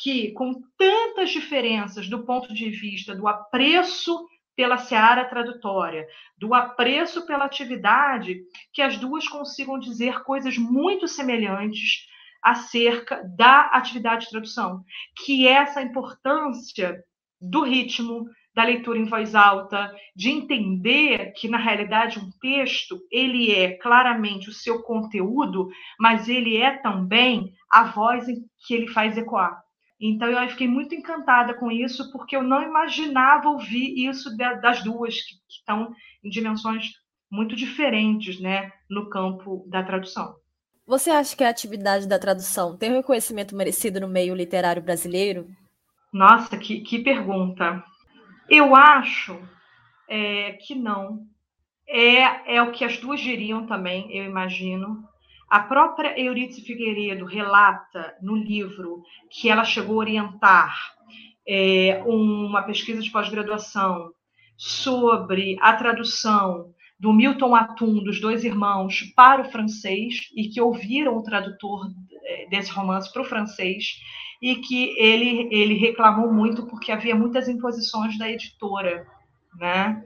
que, com tantas diferenças do ponto de vista do apreço pela seara tradutória, do apreço pela atividade, que as duas consigam dizer coisas muito semelhantes acerca da atividade de tradução, que é essa importância do ritmo, da leitura em voz alta, de entender que na realidade um texto, ele é claramente o seu conteúdo, mas ele é também a voz em que ele faz ecoar. Então eu fiquei muito encantada com isso, porque eu não imaginava ouvir isso das duas, que, estão em dimensões muito diferentes né, no campo da tradução. Você acha que a atividade da tradução tem um reconhecimento merecido no meio literário brasileiro? Nossa, que, que pergunta. Eu acho é, que não. É, é o que as duas diriam também, eu imagino. A própria Eurídice Figueiredo relata no livro que ela chegou a orientar é, uma pesquisa de pós-graduação sobre a tradução do Milton Atum, dos dois irmãos, para o francês, e que ouviram o tradutor é, desse romance para o francês, e que ele, ele reclamou muito porque havia muitas imposições da editora. Né?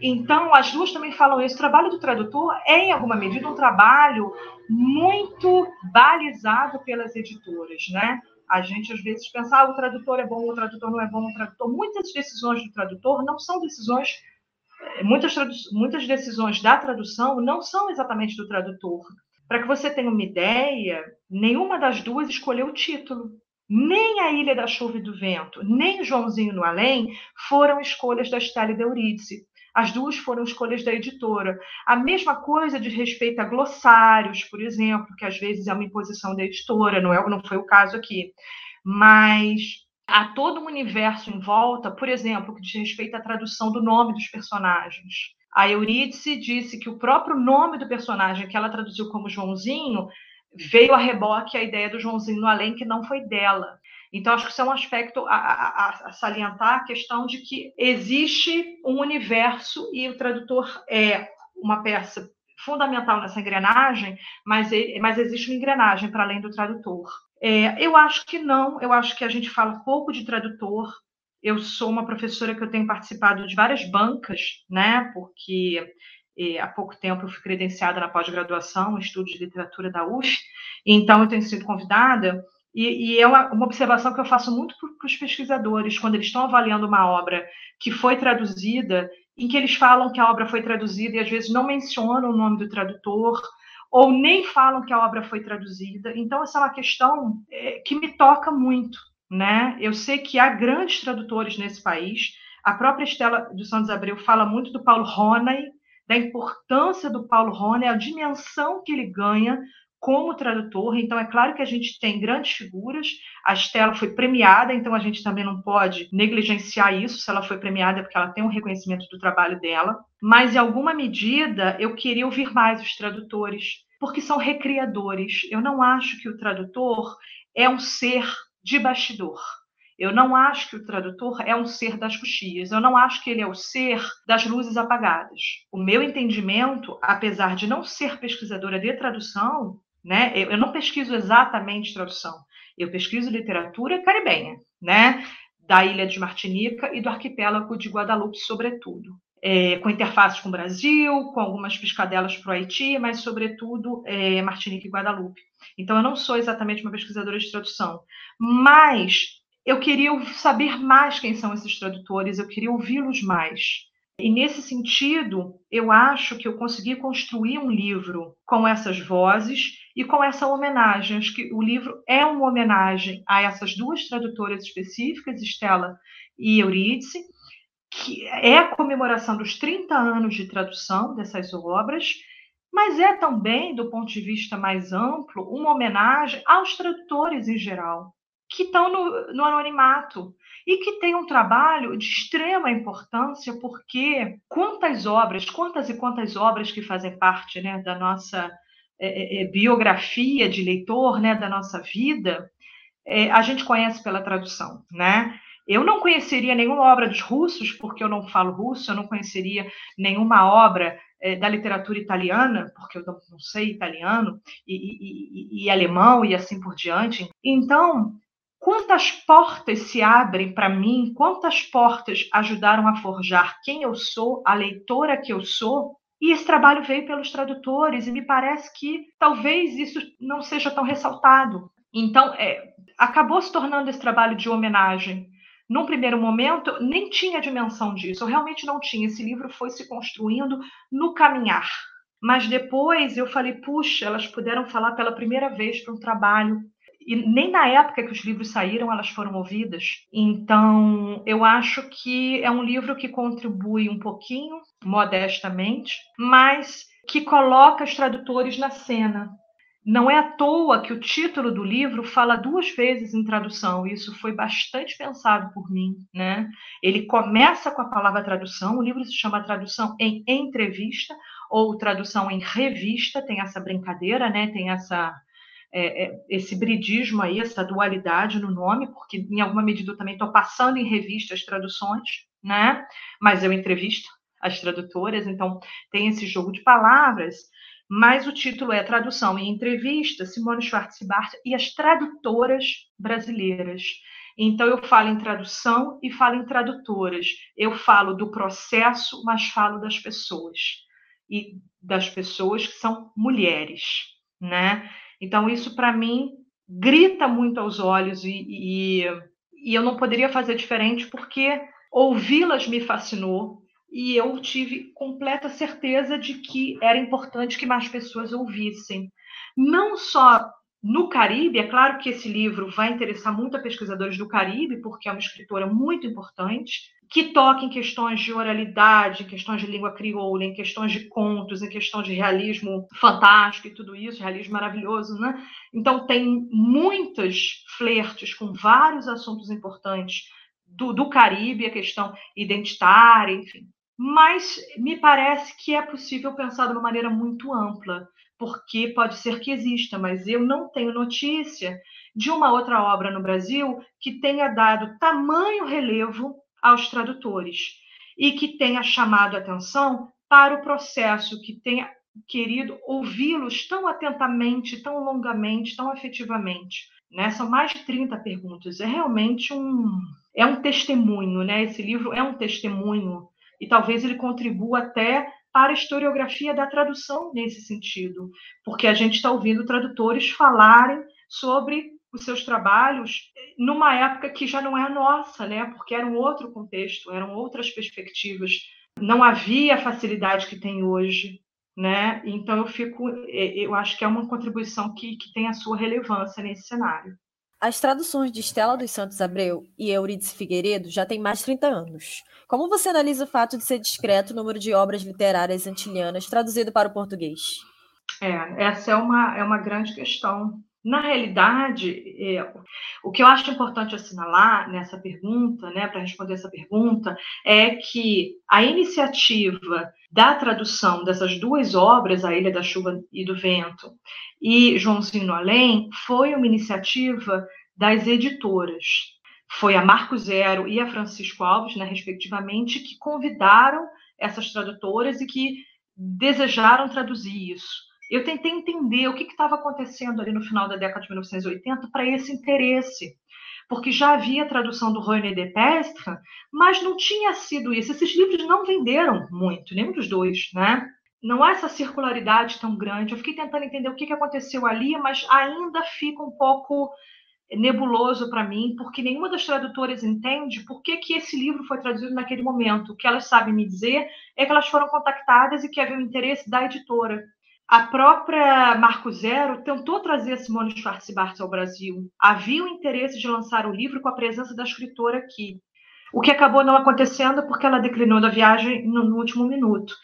Então, as duas também falam isso. O trabalho do tradutor é, em alguma medida, um trabalho muito balizado pelas editoras, né? A gente às vezes pensa, ah, o tradutor é bom, o tradutor não é bom, o tradutor. Muitas decisões do tradutor não são decisões, eh, muitas, muitas decisões da tradução não são exatamente do tradutor. Para que você tenha uma ideia, nenhuma das duas escolheu o título. Nem a Ilha da Chuva e do Vento, nem Joãozinho no Além foram escolhas da Estália de Eurídice. As duas foram escolhas da editora. A mesma coisa de respeito a glossários, por exemplo, que às vezes é uma imposição da editora, não, é, não foi o caso aqui. Mas há todo um universo em volta, por exemplo, que diz respeito à tradução do nome dos personagens. A Eurídice disse que o próprio nome do personagem que ela traduziu como Joãozinho veio a reboque a ideia do Joãozinho no além, que não foi dela. Então, acho que isso é um aspecto a, a, a, salientar, a questão de que existe um universo e o tradutor é uma peça fundamental nessa engrenagem, mas, mas existe uma engrenagem para além do tradutor. É, eu acho que não, eu acho que a gente fala pouco de tradutor. Eu sou uma professora que eu tenho participado de várias bancas, né? Porque é, há pouco tempo eu fui credenciada na pós-graduação, estudos de literatura da UF, então eu tenho sido convidada e, e é uma, uma, observação que eu faço muito para os pesquisadores, quando eles estão avaliando uma obra que foi traduzida, em que eles falam que a obra foi traduzida e às vezes não mencionam o nome do tradutor, ou nem falam que a obra foi traduzida. Então, essa é uma questão é, que me toca muito. Né? Eu sei que há grandes tradutores nesse país. A própria Estela dos Santos Abreu fala muito do Paulo Ronay, da importância do Paulo Ronay, a dimensão que ele ganha como tradutor. Então, é claro que a gente tem grandes figuras. A Estela foi premiada, então a gente também não pode negligenciar isso. Se ela foi premiada, é porque ela tem um reconhecimento do trabalho dela. Mas, em alguma medida, eu queria ouvir mais os tradutores, porque são recriadores. Eu não acho que o tradutor é um ser de bastidor. Eu não acho que o tradutor é um ser das coxias. Eu não acho que ele é o ser das luzes apagadas. O meu entendimento, apesar de não ser pesquisadora de tradução, né? Eu, eu não pesquiso exatamente tradução, eu pesquiso literatura caribenha, né? Da ilha de Martinica e do arquipélago de Guadalupe, sobretudo. É, com interfaces com o Brasil, com algumas piscadelas para o Haiti, mas, sobretudo, é, Martinica e Guadalupe. Então, eu não sou exatamente uma pesquisadora de tradução, mas eu queria saber mais quem são esses tradutores, eu queria ouvi-los mais. E nesse sentido, eu acho que eu consegui construir um livro com essas vozes e com essa homenagem. Acho que o livro é uma homenagem a essas duas tradutoras específicas, Estela e Eurídice, que é a comemoração dos 30 anos de tradução dessas obras, mas é também, do ponto de vista mais amplo, uma homenagem aos tradutores em geral, que estão no, no anonimato e que tem um trabalho de extrema importância, porque quantas obras, quantas e quantas obras que fazem parte né, da nossa é, é, é, biografia de leitor, né, da nossa vida, é, a gente conhece pela tradução, né? Eu não conheceria nenhuma obra dos russos, porque eu não falo russo, eu não conheceria nenhuma obra é, da literatura italiana, porque eu não sei italiano, e, e, e, alemão e assim por diante. Então, quantas portas se abrem para mim, quantas portas ajudaram a forjar quem eu sou, a leitora que eu sou, e esse trabalho veio pelos tradutores, e me parece que talvez isso não seja tão ressaltado. Então, é, acabou se tornando esse trabalho de homenagem num primeiro momento, nem tinha dimensão disso, eu realmente não tinha. Esse livro foi se construindo no caminhar. Mas depois eu falei, puxa, elas puderam falar pela primeira vez para um trabalho. E nem na época que os livros saíram elas foram ouvidas. Então, eu acho que é um livro que contribui um pouquinho, modestamente, mas que coloca os tradutores na cena. Não é à toa que o título do livro fala duas vezes em tradução, isso foi bastante pensado por mim. Né? Ele começa com a palavra tradução, o livro se chama Tradução em Entrevista, ou Tradução em Revista, tem essa brincadeira, né? tem essa, é, é, esse bridismo aí, essa dualidade no nome, porque em alguma medida eu também estou passando em revista as traduções, né? mas eu entrevisto as tradutoras, então tem esse jogo de palavras mas o título é Tradução e Entrevista, Simone Schwartz-Bart e as tradutoras brasileiras. Então, eu falo em tradução e falo em tradutoras. Eu falo do processo, mas falo das pessoas. E das pessoas que são mulheres, né? Então, isso, para mim, grita muito aos olhos e, e, e eu não poderia fazer diferente porque ouvi-las me fascinou, e eu tive completa certeza de que era importante que mais pessoas ouvissem. Não só no Caribe, é claro que esse livro vai interessar muito a pesquisadores do Caribe, porque é uma escritora muito importante, que toca em questões de oralidade, em questões de língua crioula, em questões de contos, em questões de realismo fantástico e tudo isso, realismo maravilhoso, né? Então tem muitas flertes com vários assuntos importantes do, do Caribe, a questão identitária, enfim mas me parece que é possível pensar de uma maneira muito ampla, porque pode ser que exista, mas eu não tenho notícia de uma outra obra no Brasil que tenha dado tamanho relevo aos tradutores e que tenha chamado atenção para o processo, que tenha querido ouvi-los tão atentamente, tão longamente, tão afetivamente. Né? São mais de 30 perguntas. É realmente um, é um testemunho, né? Esse livro é um testemunho e talvez ele contribua até para a historiografia da tradução nesse sentido, porque a gente está ouvindo tradutores falarem sobre os seus trabalhos numa época que já não é a nossa, né? Porque era um outro contexto, eram outras perspectivas, não havia a facilidade que tem hoje, né? Então eu fico, eu acho que é uma contribuição que, que tem a sua relevância nesse cenário. As traduções de Estela dos Santos Abreu e Eurídice Figueiredo já têm mais de 30 anos. Como você analisa o fato de ser discreto o número de obras literárias antilhanas traduzido para o português? É, essa é uma, é uma grande questão. Na realidade, é, o que eu acho importante assinalar nessa pergunta, né, para responder essa pergunta, é que a iniciativa da tradução dessas duas obras, A Ilha da Chuva e do Vento e Joãozinho Além, foi uma iniciativa das editoras. Foi a Marco Zero e a Francisco Alves, né, respectivamente, que convidaram essas tradutoras e que desejaram traduzir isso. Eu tentei entender o que estava acontecendo ali no final da década de 1980 para esse interesse, porque já havia tradução do René Depestre, mas não tinha sido isso. Esses livros não venderam muito, nenhum dos dois, né? não há essa circularidade tão grande. Eu fiquei tentando entender o que, aconteceu ali, mas ainda fica um pouco nebuloso para mim, porque nenhuma das tradutoras entende por que, que esse livro foi traduzido naquele momento. O que elas sabem me dizer é que elas foram contactadas e que havia o interesse da editora. A própria Marco Zero tentou trazer Simone Schwartz-Bart ao Brasil. Havia o interesse de lançar o livro com a presença da escritora aqui. O que acabou não acontecendo porque ela declinou da viagem no, no último minuto.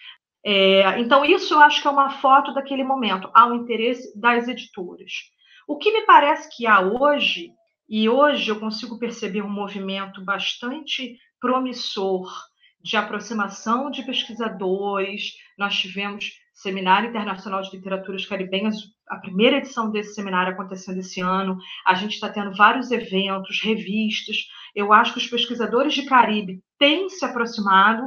É, então, isso eu acho que é uma foto daquele momento. Há um interesse das editoras. O que me parece que há hoje, e hoje eu consigo perceber um movimento bastante promissor de aproximação de pesquisadores. Nós tivemos Seminário Internacional de Literaturas Caribenhas, a primeira edição desse seminário acontecendo esse ano. A gente está tendo vários eventos, revistas. Eu acho que os pesquisadores de Caribe têm se aproximado.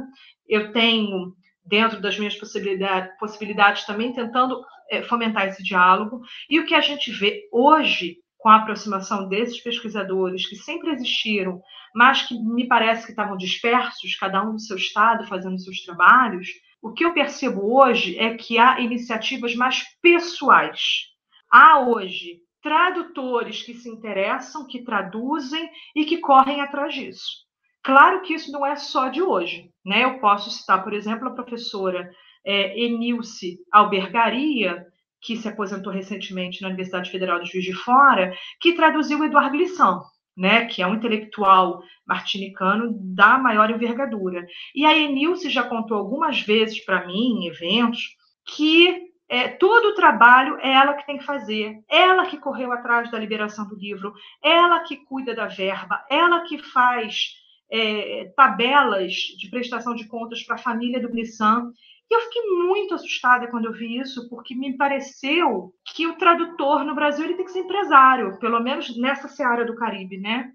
Eu tenho dentro das minhas possibilidades, possibilidades também tentando é, fomentar esse diálogo. E o que a gente vê hoje com a aproximação desses pesquisadores que sempre existiram, mas que me parece que estavam dispersos, cada um no seu estado, fazendo seus trabalhos, o que eu percebo hoje é que há iniciativas mais pessoais. Há hoje tradutores que se interessam, que traduzem e que correm atrás disso. Claro que isso não é só de hoje. Né? Eu posso citar, por exemplo, a professora é, Enilce Albergaria, que se aposentou recentemente na Universidade Federal de Juiz de Fora, que traduziu Eduardo Glissão, né, que é um intelectual martinicano da maior envergadura. E a Enilce já contou algumas vezes para mim, em eventos, que é, todo o trabalho é ela que tem que fazer, ela que correu atrás da liberação do livro, ela que cuida da verba, ela que faz é, tabelas de prestação de contas para a família do Blissan. E eu fiquei muito assustada quando eu vi isso, porque me pareceu que o tradutor no Brasil ele tem que ser empresário, pelo menos nessa seara do Caribe, né?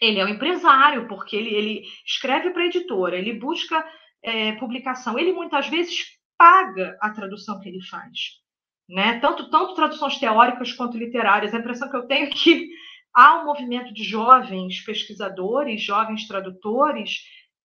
Ele é um empresário, porque ele, ele escreve para a editora, ele busca é, publicação, ele muitas vezes paga a tradução que ele faz. Né? Tanto, tanto traduções teóricas quanto literárias. A impressão que eu tenho é que há um movimento de jovens pesquisadores, jovens tradutores,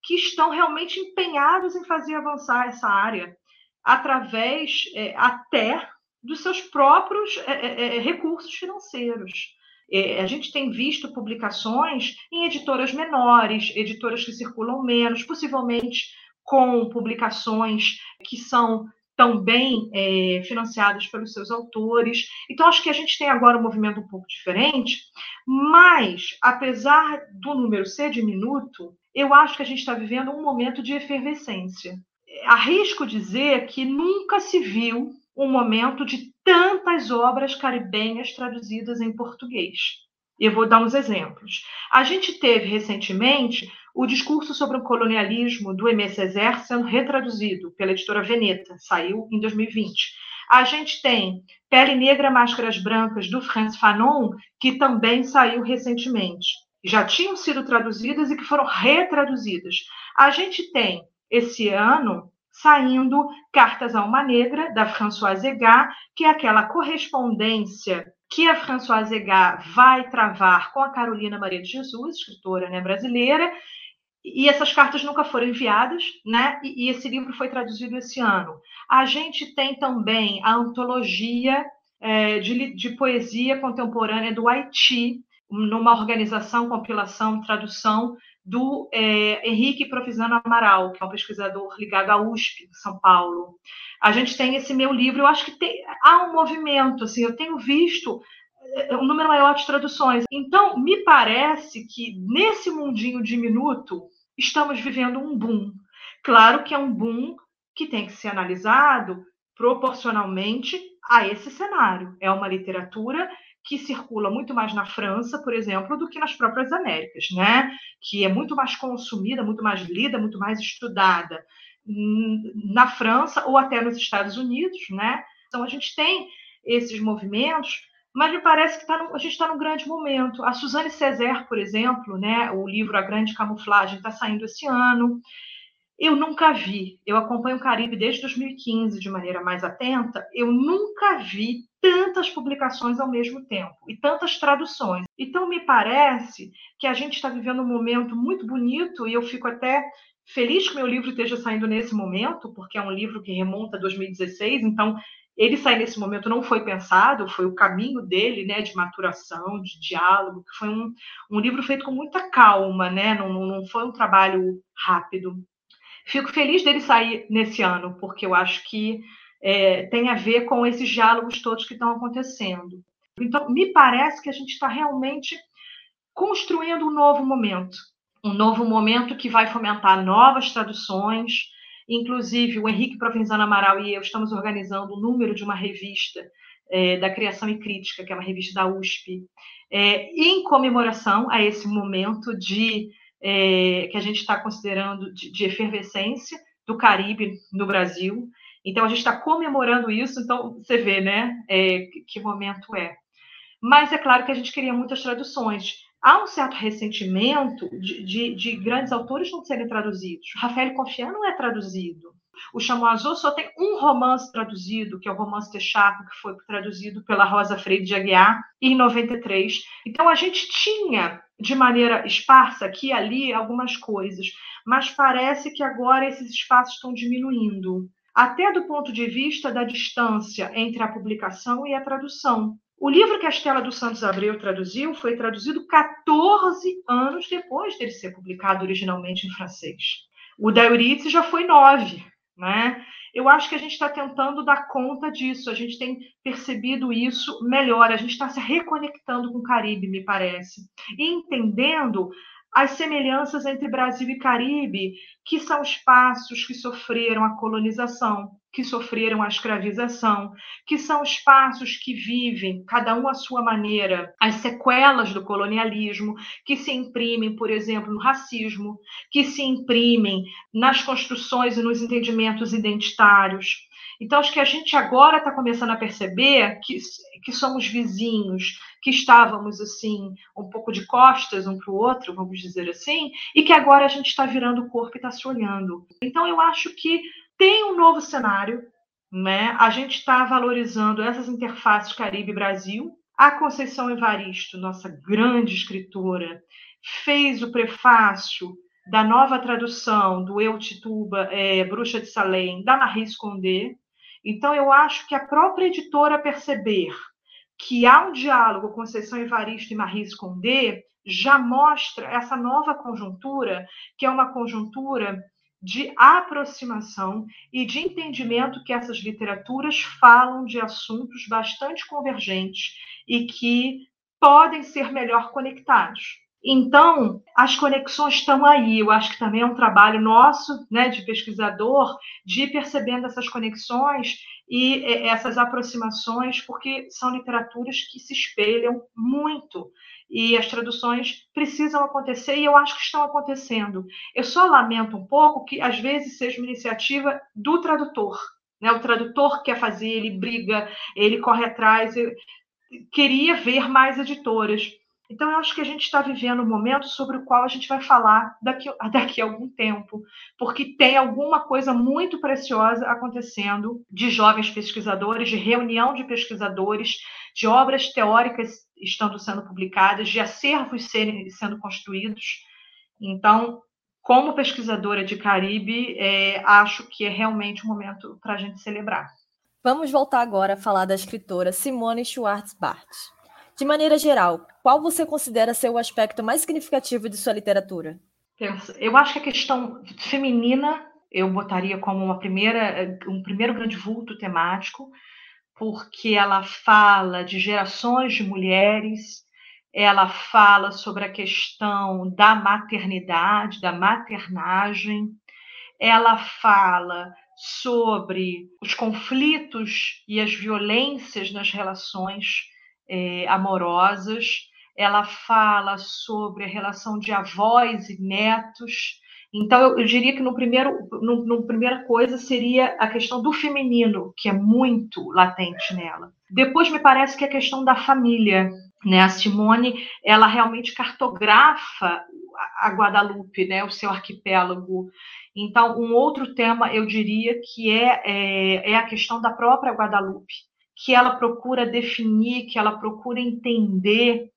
que estão realmente empenhados em fazer avançar essa área, através é, até dos seus próprios é, é, é recursos financeiros. É, a gente tem visto publicações em editoras menores, editoras que circulam menos, possivelmente com publicações que são também é, financiadas pelos seus autores. Então, acho que a gente tem agora um movimento um pouco diferente, mas, apesar do número ser diminuto, eu acho que a gente está vivendo um momento de efervescência. Arrisco dizer que nunca se viu um momento de tantas obras caribenhas traduzidas em português. Eu vou dar uns exemplos. A gente teve recentemente o discurso sobre o colonialismo do Aimé Césaire sendo retraduzido pela editora Veneta, saiu em 2020. A gente tem Pele Negra, Máscaras Brancas, do Franz Fanon, que também saiu recentemente. Já tinham sido traduzidas e que foram retraduzidas. A gente tem, esse ano, saindo Cartas a uma Negra, da Françoise Egat, que é aquela correspondência que a Françoise Egat vai travar com a Carolina Maria de Jesus, escritora né, brasileira, e essas cartas nunca foram enviadas, né? E, e, esse livro foi traduzido esse ano. A gente tem também a antologia é, de, de, poesia contemporânea do Haiti, numa organização, compilação, tradução do é, Henrique Provizano Amaral, que é um pesquisador ligado à USP, São Paulo. A gente tem esse meu livro, eu acho que tem, há um movimento, assim, eu tenho visto é, um número maior de traduções. Então, me parece que nesse mundinho diminuto, estamos vivendo um boom. Claro que é um boom que tem que ser analisado proporcionalmente a esse cenário. É uma literatura que circula muito mais na França, por exemplo, do que nas próprias Américas, né? Que é muito mais consumida, muito mais lida, muito mais estudada na França ou até nos Estados Unidos, né? Então a gente tem esses movimentos mas me parece que tá no, a gente está num grande momento. A Suzanne Césaire, por exemplo, né, o livro A Grande Camuflagem está saindo esse ano. Eu nunca vi, eu acompanho o Caribe desde 2015 de maneira mais atenta, eu nunca vi tantas publicações ao mesmo tempo e tantas traduções. Então, me parece que a gente está vivendo um momento muito bonito e eu fico até feliz que meu livro esteja saindo nesse momento, porque é um livro que remonta a 2016, então ele sair nesse momento não foi pensado, foi o caminho dele, né, de maturação, de diálogo, que foi um, um livro feito com muita calma, né, não, não foi um trabalho rápido. Fico feliz dele sair nesse ano, porque eu acho que é, tem a ver com esses diálogos todos que estão acontecendo. Então, me parece que a gente está realmente construindo um novo momento, um novo momento que vai fomentar novas traduções, Inclusive, o Henrique Provenzano Amaral e eu estamos organizando o número de uma revista é, da Criação e Crítica, que é uma revista da USP, é, em comemoração a esse momento de é, que a gente está considerando de, de, efervescência do Caribe no Brasil. Então, a gente está comemorando isso, então você vê, né, é, que, momento é. Mas é claro que a gente queria muitas traduções há um certo ressentimento de, de, de, grandes autores não serem traduzidos. Rafael Confian não é traduzido. O Chamois só tem um romance traduzido, que é o romance Texaco, que foi traduzido pela Rosa Freire de Aguiar, em 93. Então, a gente tinha, de maneira esparsa, aqui e ali, algumas coisas, mas parece que agora esses espaços estão diminuindo, até do ponto de vista da distância entre a publicação e a tradução. O livro que a Estela dos Santos Abreu traduziu foi traduzido 14 anos depois dele ser publicado originalmente em francês. O da Eurídice já foi nove, né? Eu acho que a gente está tentando dar conta disso, a gente tem percebido isso melhor, a gente está se reconectando com o Caribe, me parece, e entendendo as semelhanças entre Brasil e Caribe, que são espaços que sofreram a colonização, que sofreram a escravização, que são espaços que vivem, cada um à sua maneira, as sequelas do colonialismo, que se imprimem, por exemplo, no racismo, que se imprimem nas construções e nos entendimentos identitários. Então, acho que a gente agora está começando a perceber que, que somos vizinhos, que estávamos assim, um pouco de costas um para o outro, vamos dizer assim, e que agora a gente está virando o corpo e está se olhando. Então, eu acho que tem um novo cenário, né? A gente está valorizando essas interfaces Caribe-Brasil. A Conceição Evaristo, nossa grande escritora, fez o prefácio da nova tradução do Eu Tituba, é, Bruxa de Salem, da Marie Condé, então, eu acho que a própria editora perceber que há um diálogo Conceição Evaristo e Marie Condé já mostra essa nova conjuntura, que é uma conjuntura de aproximação e de entendimento que essas literaturas falam de assuntos bastante convergentes e que podem ser melhor conectados. Então, as conexões estão aí. Eu acho que também é um trabalho nosso, né, de pesquisador, de ir percebendo essas conexões e essas aproximações, porque são literaturas que se espelham muito e as traduções precisam acontecer e eu acho que estão acontecendo. Eu só lamento um pouco que às vezes seja uma iniciativa do tradutor, né? O tradutor quer fazer, ele briga, ele corre atrás. Eu queria ver mais editoras então, eu acho que a gente está vivendo um momento sobre o qual a gente vai falar daqui, daqui a algum tempo, porque tem alguma coisa muito preciosa acontecendo de jovens pesquisadores, de reunião de pesquisadores, de obras teóricas estando sendo publicadas, de acervos serem, sendo construídos. Então, como pesquisadora de Caribe, é, acho que é realmente um momento para a gente celebrar. Vamos voltar agora a falar da escritora Simone Schwartz-Bart. De maneira geral, qual você considera ser o aspecto mais significativo de sua literatura? Eu acho que a questão feminina eu botaria como uma primeira, um primeiro grande vulto temático, porque ela fala de gerações de mulheres, ela fala sobre a questão da maternidade, da maternagem, ela fala sobre os conflitos e as violências nas relações é, amorosas, ela fala sobre a relação de avós e netos. Então, eu, eu diria que no primeiro, no, no, primeira coisa seria a questão do feminino, que é muito latente nela. Depois, me parece que é a questão da família. Né? A Simone, ela realmente cartografa a Guadalupe, né? o seu arquipélago. Então, um outro tema, eu diria que é, é, é a questão da própria Guadalupe que ela procura definir, que ela procura entender,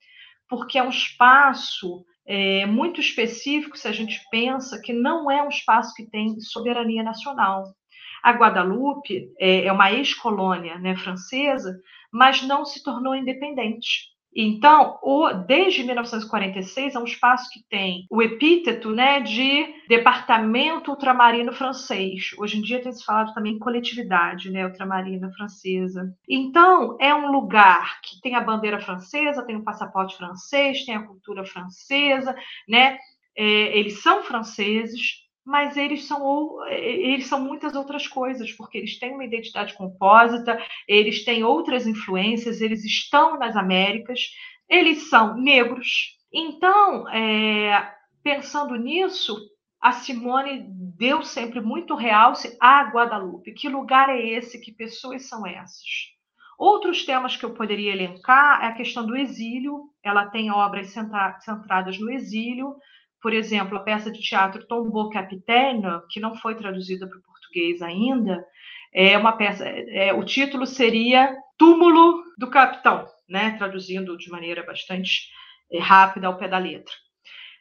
porque é um espaço é, muito específico, se a gente pensa que não é um espaço que tem soberania nacional. A Guadalupe é, é uma ex-colônia né, francesa, mas não se tornou independente. Então, o, desde 1946 é um espaço que tem o epíteto né, de departamento ultramarino francês. Hoje em dia tem se falado também coletividade né, ultramarina francesa. Então, é um lugar que tem a bandeira francesa, tem o passaporte francês, tem a cultura francesa, né? É, eles são franceses, mas eles são, eles são muitas outras coisas, porque eles têm uma identidade compósita, eles têm outras influências, eles estão nas Américas, eles são negros. Então, é, pensando nisso, a Simone deu sempre muito realce a Guadalupe. Que lugar é esse? Que pessoas são essas? Outros temas que eu poderia elencar é a questão do exílio. Ela tem obras centradas no exílio, por exemplo, a peça de teatro Tombeau Capitaine, que não foi traduzida para o português ainda. É uma peça. É, o título seria Túmulo do Capitão, né? Traduzindo de maneira bastante é, rápida ao pé da letra,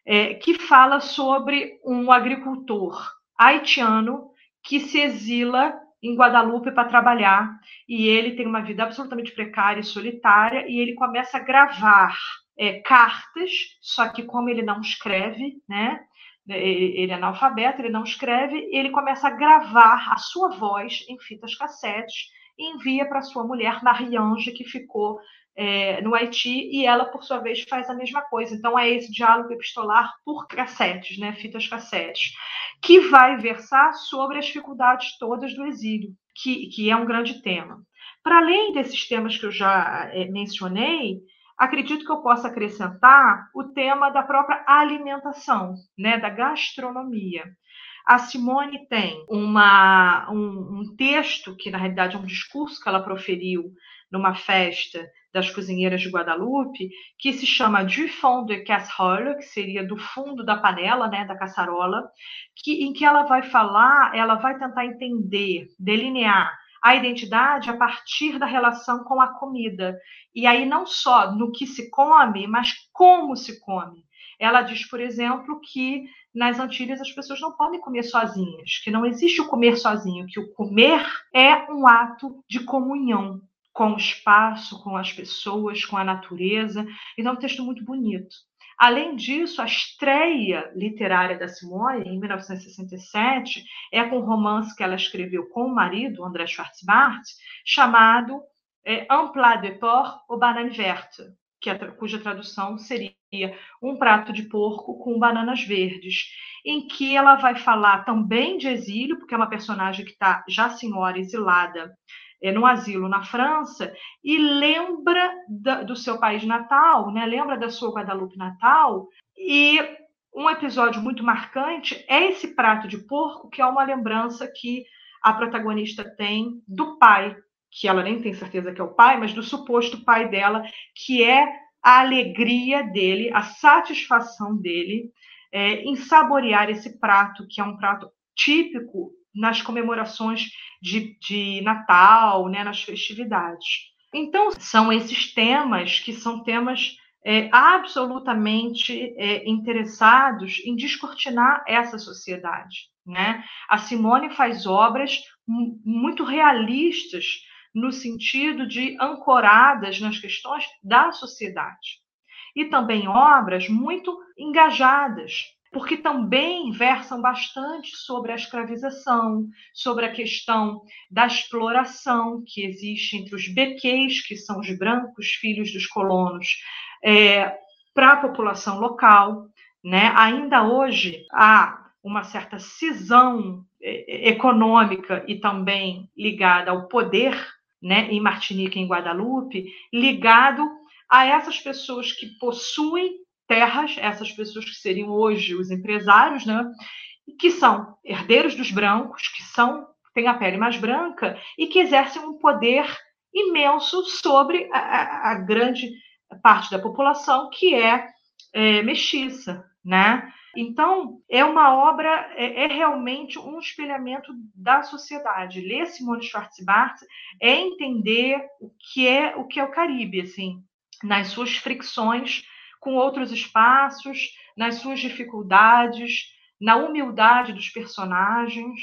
é, que fala sobre um agricultor haitiano que se exila em Guadalupe para trabalhar e ele tem uma vida absolutamente precária e solitária e ele começa a gravar é, cartas, só que como ele não escreve, né? Ele é analfabeto, ele não escreve, ele começa a gravar a sua voz em fitas cassetes e envia para sua mulher Mariange, que ficou é, no Haiti, e ela, por sua vez, faz a mesma coisa. Então, é esse diálogo epistolar por cassetes, né, fitas cassetes, que vai versar sobre as dificuldades todas do exílio, que, que é um grande tema. Para além desses temas que eu já é, mencionei, acredito que eu possa acrescentar o tema da própria alimentação, né, da gastronomia. A Simone tem uma, um, um, texto, que na realidade é um discurso que ela proferiu numa festa das cozinheiras de Guadalupe, que se chama Du fond de casserole, que seria do fundo da panela, né, da caçarola, que, em que ela vai falar, ela vai tentar entender, delinear a identidade a partir da relação com a comida. E aí não só no que se come, mas como se come. Ela diz, por exemplo, que nas Antilhas as pessoas não podem comer sozinhas, que não existe o comer sozinho, que o comer é um ato de comunhão com o espaço, com as pessoas, com a natureza. Então, é um texto muito bonito. Além disso, a estreia literária da Simone, em 1967, é com um romance que ela escreveu com o marido, André Schwarzbart, chamado é, Un plat de porc au banane verte, que cuja tradução seria um prato de porco com bananas verdes, em que ela vai falar também de exílio, porque é uma personagem que está já senhora exilada é, no asilo na França e lembra da, do seu país natal, né? lembra da sua Guadalupe natal, e um episódio muito marcante é esse prato de porco, que é uma lembrança que a protagonista tem do pai, que ela nem tem certeza que é o pai, mas do suposto pai dela, que é a alegria dele, a satisfação dele é, em saborear esse prato, que é um prato típico nas comemorações de, de Natal, né, nas festividades. Então, são esses temas que são temas é, absolutamente é, interessados em descortinar essa sociedade. Né? A Simone faz obras muito realistas no sentido de ancoradas nas questões da sociedade. E também obras muito engajadas, porque também versam bastante sobre a escravização, sobre a questão da exploração que existe entre os bequês, que são os brancos filhos dos colonos, é, para a população local. Né? Ainda hoje há uma certa cisão é, é, econômica e também ligada ao poder né, em Martinique e em Guadalupe, ligado a essas pessoas que possuem terras, essas pessoas que seriam hoje os empresários, né, que são herdeiros dos brancos, que são têm a pele mais branca e que exercem um poder imenso sobre a, a grande parte da população que é, é mestiça, né? Então, é uma obra, é, é, realmente um espelhamento da sociedade. Ler Simone Schwarzbart é entender o que é o que é o Caribe, assim, nas suas fricções com outros espaços, nas suas dificuldades, na humildade dos personagens.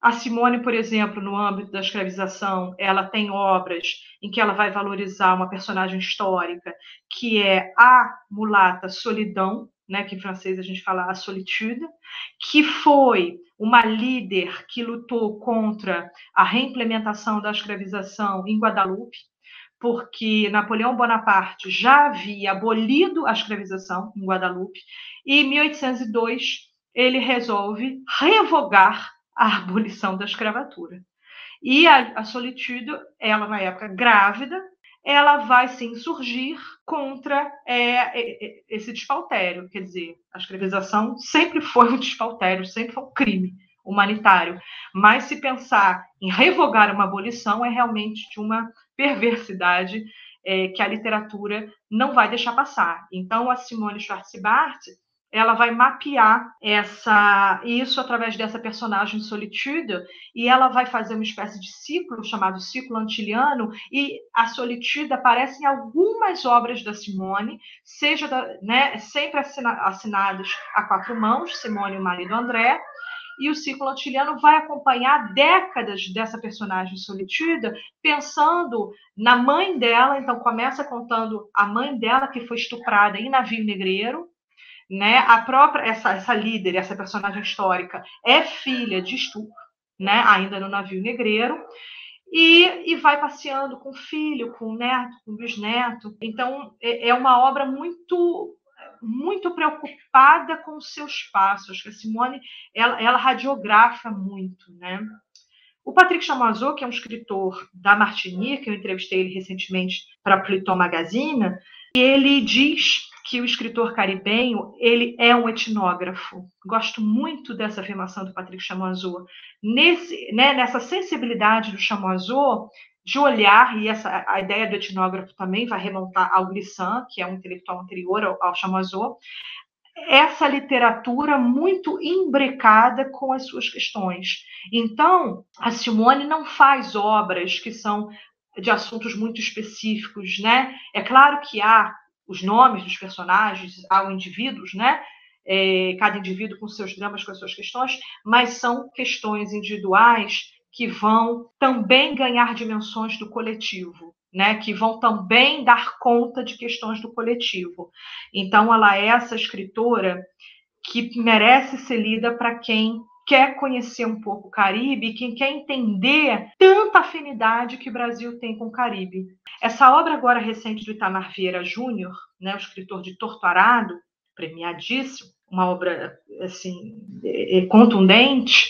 A Simone, por exemplo, no âmbito da escravização, ela tem obras em que ela vai valorizar uma personagem histórica, que é a mulata Solidão, né, que em francês a gente fala a solitude, que foi uma líder que lutou contra a reimplementação da escravização em Guadalupe, porque Napoleão Bonaparte já havia abolido a escravização em Guadalupe, e em 1802 ele resolve revogar a abolição da escravatura. E a, a Solitude, ela na época grávida, ela vai se insurgir contra é, esse despautério. Quer dizer, a escravização sempre foi um despautério, sempre foi um crime humanitário. Mas se pensar em revogar uma abolição é realmente de uma perversidade é, que a literatura não vai deixar passar. Então, a Simone Schwarzbart ela vai mapear essa isso através dessa personagem Solitude e ela vai fazer uma espécie de ciclo chamado ciclo antiliano e a Solitude aparece em algumas obras da Simone, seja da, né, sempre assina, assinadas a quatro mãos, Simone e o marido André, e o ciclo antiliano vai acompanhar décadas dessa personagem Solitude, pensando na mãe dela, então começa contando a mãe dela que foi estuprada em navio negreiro, né? A própria essa, essa líder, essa personagem histórica é filha de estupro, né? Ainda no navio negreiro. E, e vai passeando com o filho, com o neto, com o bisneto. Então, é, é uma obra muito muito preocupada com os seus passos. A Simone, ela, ela radiografa muito, né? O Patrick Chamoiseau, que é um escritor da Martinique, eu entrevistei ele recentemente para Pluton Magazine, ele diz que o escritor caribenho ele é um etnógrafo. Gosto muito dessa afirmação do Patrick Chamoiseau. Nesse, né, nessa sensibilidade do Chamoiseau de olhar, e essa, a ideia do etnógrafo também vai remontar ao Glissant, que é um intelectual anterior ao, ao essa literatura muito imbricada com as suas questões. Então, a Simone não faz obras que são de assuntos muito específicos, né? É claro que há os nomes dos personagens ao indivíduos, né? É, cada indivíduo com seus dramas, com as suas questões, mas são questões individuais que vão também ganhar dimensões do coletivo, né? Que vão também dar conta de questões do coletivo. Então, ela é essa escritora que merece ser lida para quem quer conhecer um pouco o Caribe, quem quer entender tanta afinidade que o Brasil tem com o Caribe. Essa obra agora recente do Itamar Vieira Júnior, né, o escritor de Torturado, premiadíssimo, uma obra assim é, contundente,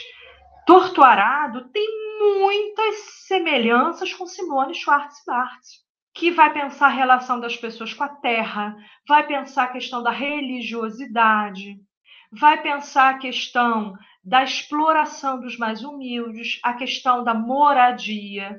Torturado tem muitas semelhanças com Simone Schwartz-Barthes que vai pensar a relação das pessoas com a terra, vai pensar a questão da religiosidade, vai pensar a questão da exploração dos mais humildes, a questão da moradia,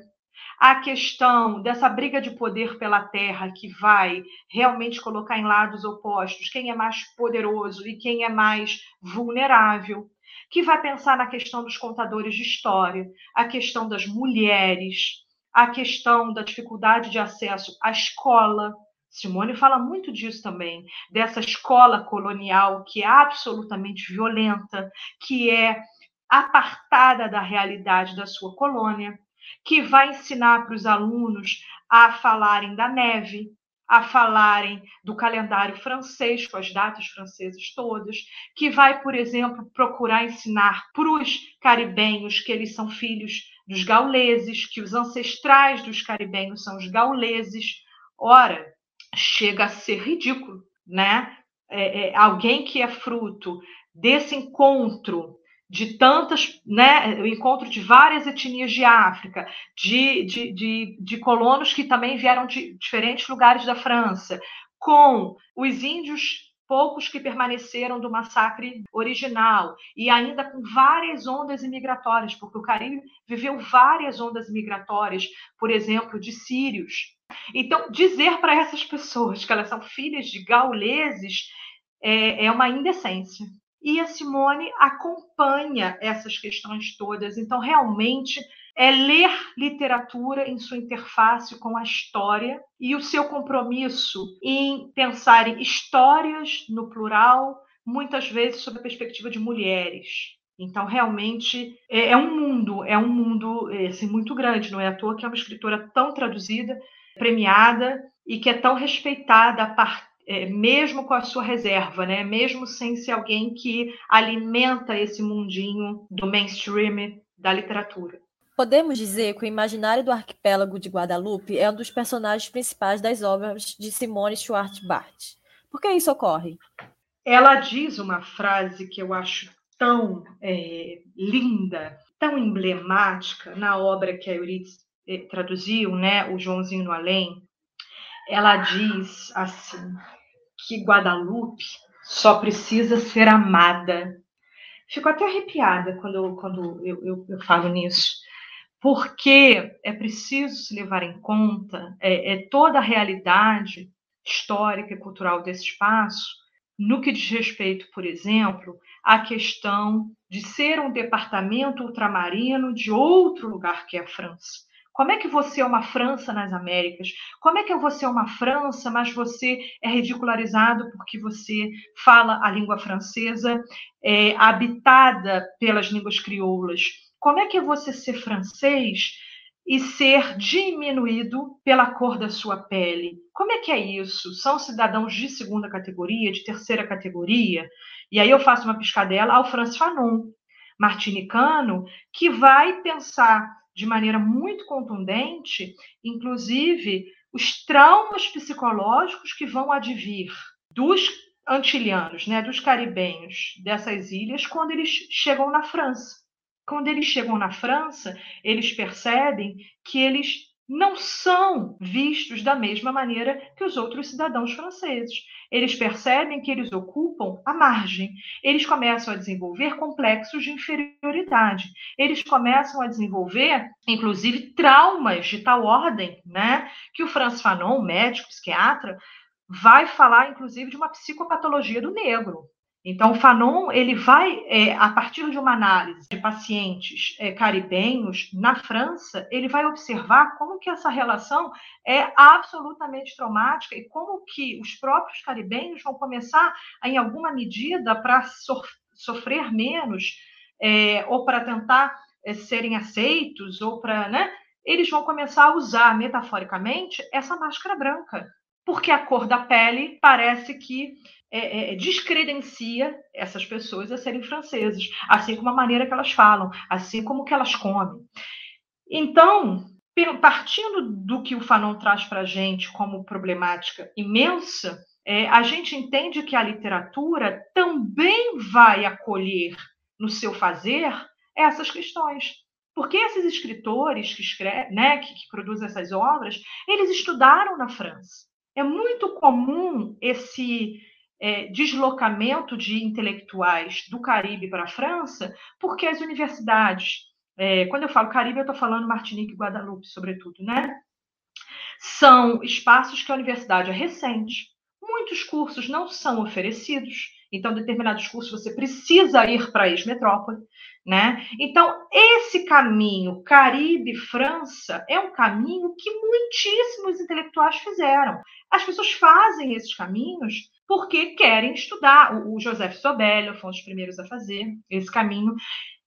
a questão dessa briga de poder pela terra que vai realmente colocar em lados opostos quem é mais poderoso e quem é mais vulnerável, que vai pensar na questão dos contadores de história, a questão das mulheres, a questão da dificuldade de acesso à escola, Simone fala muito disso também, dessa escola colonial que é absolutamente violenta, que é apartada da realidade da sua colônia, que vai ensinar para os alunos a falarem da neve, a falarem do calendário francês, com as datas francesas todas, que vai, por exemplo, procurar ensinar para os caribenhos que eles são filhos dos gauleses, que os ancestrais dos caribenhos são os gauleses. Ora, chega a ser ridículo, né? É, é, alguém que é fruto desse encontro de tantas, né, o encontro de várias etnias de África, de, de, de, de colonos que também vieram de diferentes lugares da França, com os índios poucos que permaneceram do massacre original, e ainda com várias ondas imigratórias, porque o Caribe viveu várias ondas migratórias, por exemplo, de sírios, então, dizer para essas pessoas que elas são filhas de gauleses é, é uma indecência. E a Simone acompanha essas questões todas. Então, realmente, é ler literatura em sua interface com a história e o seu compromisso em pensar em histórias no plural, muitas vezes sob a perspectiva de mulheres. Então, realmente, é, é um mundo, é um mundo assim, muito grande, não é à toa que é uma escritora tão traduzida, premiada e que é tão respeitada é, mesmo com a sua reserva, né? Mesmo sem ser alguém que alimenta esse mundinho do mainstream da literatura. Podemos dizer que o imaginário do arquipélago de Guadalupe é um dos personagens principais das obras de Simone Schwartz-Bart. Por que isso ocorre? Ela diz uma frase que eu acho tão é, linda, tão emblemática na obra que a Euridice eh, traduziu, né, o Joãozinho no Além, ela diz assim que Guadalupe só precisa ser amada. Fico até arrepiada quando, quando eu, eu, eu falo nisso, porque é preciso se levar em conta é, é toda a realidade histórica e cultural desse espaço no que diz respeito, por exemplo, à questão de ser um departamento ultramarino de outro lugar que é a França. Como é que você é uma França nas Américas? Como é que você é uma França, mas você é ridicularizado porque você fala a língua francesa, é, habitada pelas línguas crioulas? Como é que é você ser francês e ser diminuído pela cor da sua pele? Como é que é isso? São cidadãos de segunda categoria, de terceira categoria? E aí eu faço uma piscadela ao Franz Fanon, martinicano, que vai pensar de maneira muito contundente, inclusive os traumas psicológicos que vão advir dos antilianos, né, dos caribenhos dessas ilhas quando eles chegam na França. Quando eles chegam na França, eles percebem que eles não são vistos da mesma maneira que os outros cidadãos franceses. Eles percebem que eles ocupam a margem. Eles começam a desenvolver complexos de inferioridade. Eles começam a desenvolver, inclusive, traumas de tal ordem, né, que o Franz Fanon, médico, psiquiatra, vai falar, inclusive, de uma psicopatologia do negro. Então, o Fanon ele vai, é, a partir de uma análise de pacientes é, caribenhos na França, ele vai observar como que essa relação é absolutamente traumática e como que os próprios caribenhos vão começar, em alguma medida, para so sofrer menos é, ou para tentar é, serem aceitos ou para, né? Eles vão começar a usar metaforicamente essa máscara branca, porque a cor da pele parece que é, é, descredencia essas pessoas a serem franceses, assim como a maneira que elas falam, assim como que elas comem. Então, partindo do que o Fanon traz para a gente como problemática imensa, é, a gente entende que a literatura também vai acolher no seu fazer essas questões. Porque esses escritores que, escrevem, né, que, que produzem essas obras, eles estudaram na França. É muito comum esse é, deslocamento de intelectuais do Caribe para a França, porque as universidades, é, quando eu falo Caribe, eu estou falando Martinique e Guadalupe, sobretudo, né? São espaços que a universidade é recente. Muitos cursos não são oferecidos, então, determinados cursos você precisa ir para a ex-metrópole, né? Então, esse caminho Caribe-França é um caminho que muitíssimos intelectuais fizeram. As pessoas fazem esses caminhos porque querem estudar. O Joseph Sobello foi um dos primeiros a fazer esse caminho.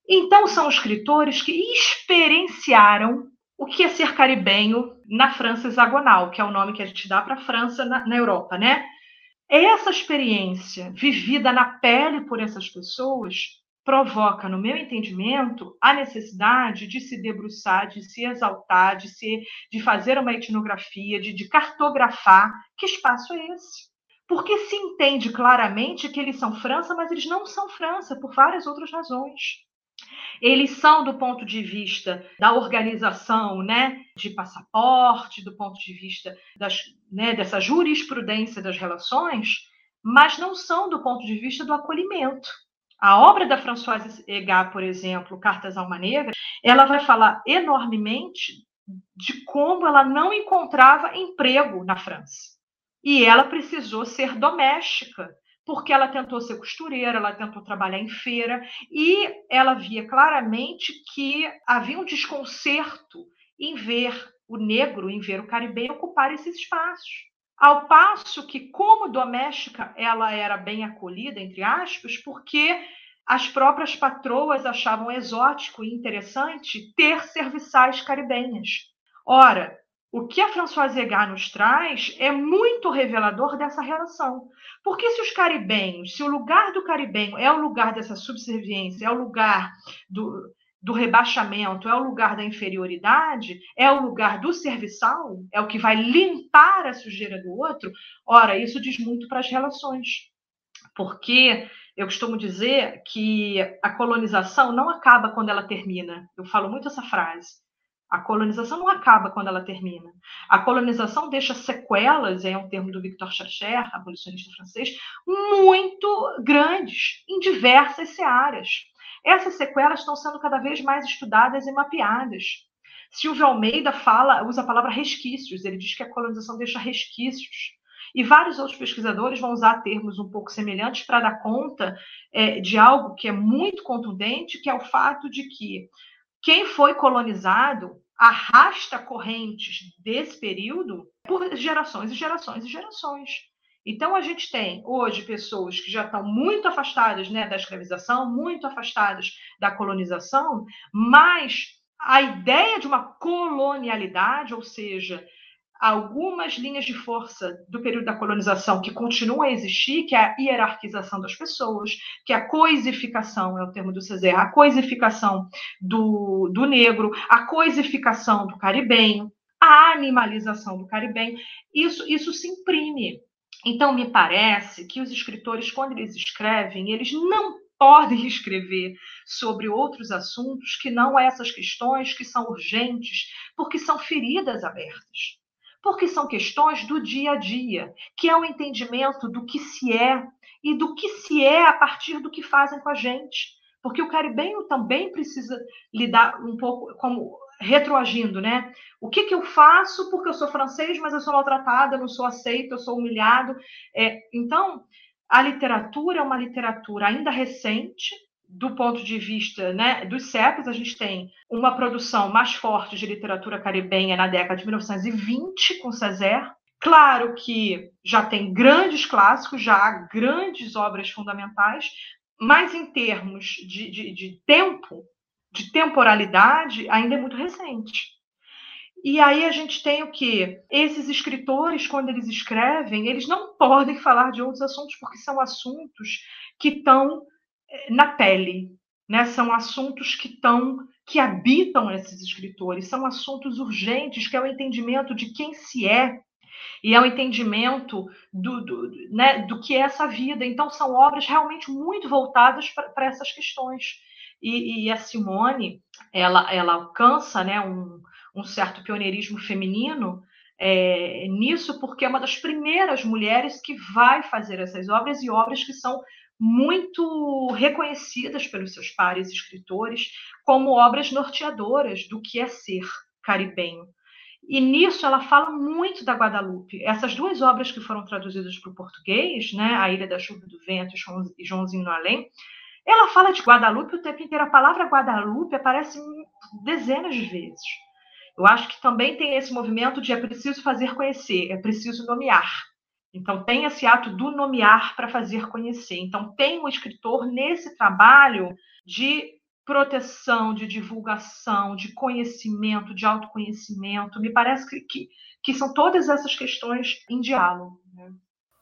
Então, são escritores que experienciaram o que é ser caribenho na França hexagonal, que é o nome que a gente dá para a França na, na Europa, né? Essa experiência vivida na pele por essas pessoas provoca, no meu entendimento, a necessidade de se debruçar, de se exaltar, de, se, de fazer uma etnografia, de, de cartografar que espaço é esse. Porque se entende claramente que eles são França, mas eles não são França por várias outras razões eles são do ponto de vista da organização, né, de passaporte, do ponto de vista das, né, dessa jurisprudência das relações, mas não são do ponto de vista do acolhimento. A obra da Françoise Egat, por exemplo, Cartas a uma Negra, ela vai falar enormemente de como ela não encontrava emprego na França. E ela precisou ser doméstica porque ela tentou ser costureira, ela tentou trabalhar em feira e ela via claramente que havia um desconcerto em ver o negro, em ver o caribenho ocupar esses espaços. Ao passo que, como doméstica, ela era bem acolhida, entre aspas, porque as próprias patroas achavam exótico e interessante ter serviçais caribenhas. Ora, o que a Françoise Egar nos traz é muito revelador dessa relação. Porque se os caribenhos, se o lugar do caribenho é o lugar dessa subserviência, é o lugar do, do rebaixamento, é o lugar da inferioridade, é o lugar do serviçal, é o que vai limpar a sujeira do outro, ora, isso diz muito para as relações. Porque eu costumo dizer que a colonização não acaba quando ela termina. Eu falo muito essa frase. A colonização não acaba quando ela termina. A colonização deixa sequelas, é um termo do Victor Chercher, abolicionista francês, muito grandes em diversas searas. Essas sequelas estão sendo cada vez mais estudadas e mapeadas. Silvio Almeida fala, usa a palavra resquícios. Ele diz que a colonização deixa resquícios. E vários outros pesquisadores vão usar termos um pouco semelhantes para dar conta é, de algo que é muito contundente, que é o fato de que quem foi colonizado arrasta correntes desse período por gerações e gerações e gerações. Então, a gente tem hoje pessoas que já estão muito afastadas né, da escravização, muito afastadas da colonização, mas a ideia de uma colonialidade, ou seja, algumas linhas de força do período da colonização que continuam a existir, que é a hierarquização das pessoas, que é a coisificação, é o termo do César, a coisificação do, do negro, a coisificação do caribenho, a animalização do caribenho, isso, isso se imprime. Então, me parece que os escritores, quando eles escrevem, eles não podem escrever sobre outros assuntos que não essas questões que são urgentes, porque são feridas abertas porque são questões do dia a dia, que é o entendimento do que se é e do que se é a partir do que fazem com a gente. Porque o caribenho também precisa lidar um pouco como retroagindo, né? O que, que eu faço porque eu sou francês, mas eu sou maltratada, não sou aceita, eu sou humilhado. É, então, a literatura é uma literatura ainda recente, do ponto de vista né, dos séculos, a gente tem uma produção mais forte de literatura caribenha na década de 1920, com Césaire. Claro que já tem grandes clássicos, já há grandes obras fundamentais, mas em termos de, de, de tempo, de temporalidade, ainda é muito recente. E aí a gente tem o que? Esses escritores, quando eles escrevem, eles não podem falar de outros assuntos, porque são assuntos que estão na pele, né? São assuntos que estão que habitam esses escritores, são assuntos urgentes, que é o entendimento de quem se é e é o entendimento do, do, né, do que é essa vida. Então, são obras realmente muito voltadas para essas questões. E, e, a Simone, ela, ela alcança né, um, um certo pioneirismo feminino é, nisso, porque é uma das primeiras mulheres que vai fazer essas obras e obras que são muito reconhecidas pelos seus pares escritores como obras norteadoras do que é ser caribenho. E nisso ela fala muito da Guadalupe. Essas duas obras que foram traduzidas para o português, né, A Ilha da Chuva e do Vento e Joãozinho no Além, ela fala de Guadalupe o tempo inteiro. A palavra Guadalupe aparece dezenas de vezes. Eu acho que também tem esse movimento de é preciso fazer conhecer, é preciso nomear. Então, tem esse ato do nomear para fazer conhecer. Então, tem um escritor nesse trabalho de proteção, de divulgação, de conhecimento, de autoconhecimento. Me parece que, que, que são todas essas questões em diálogo. Né?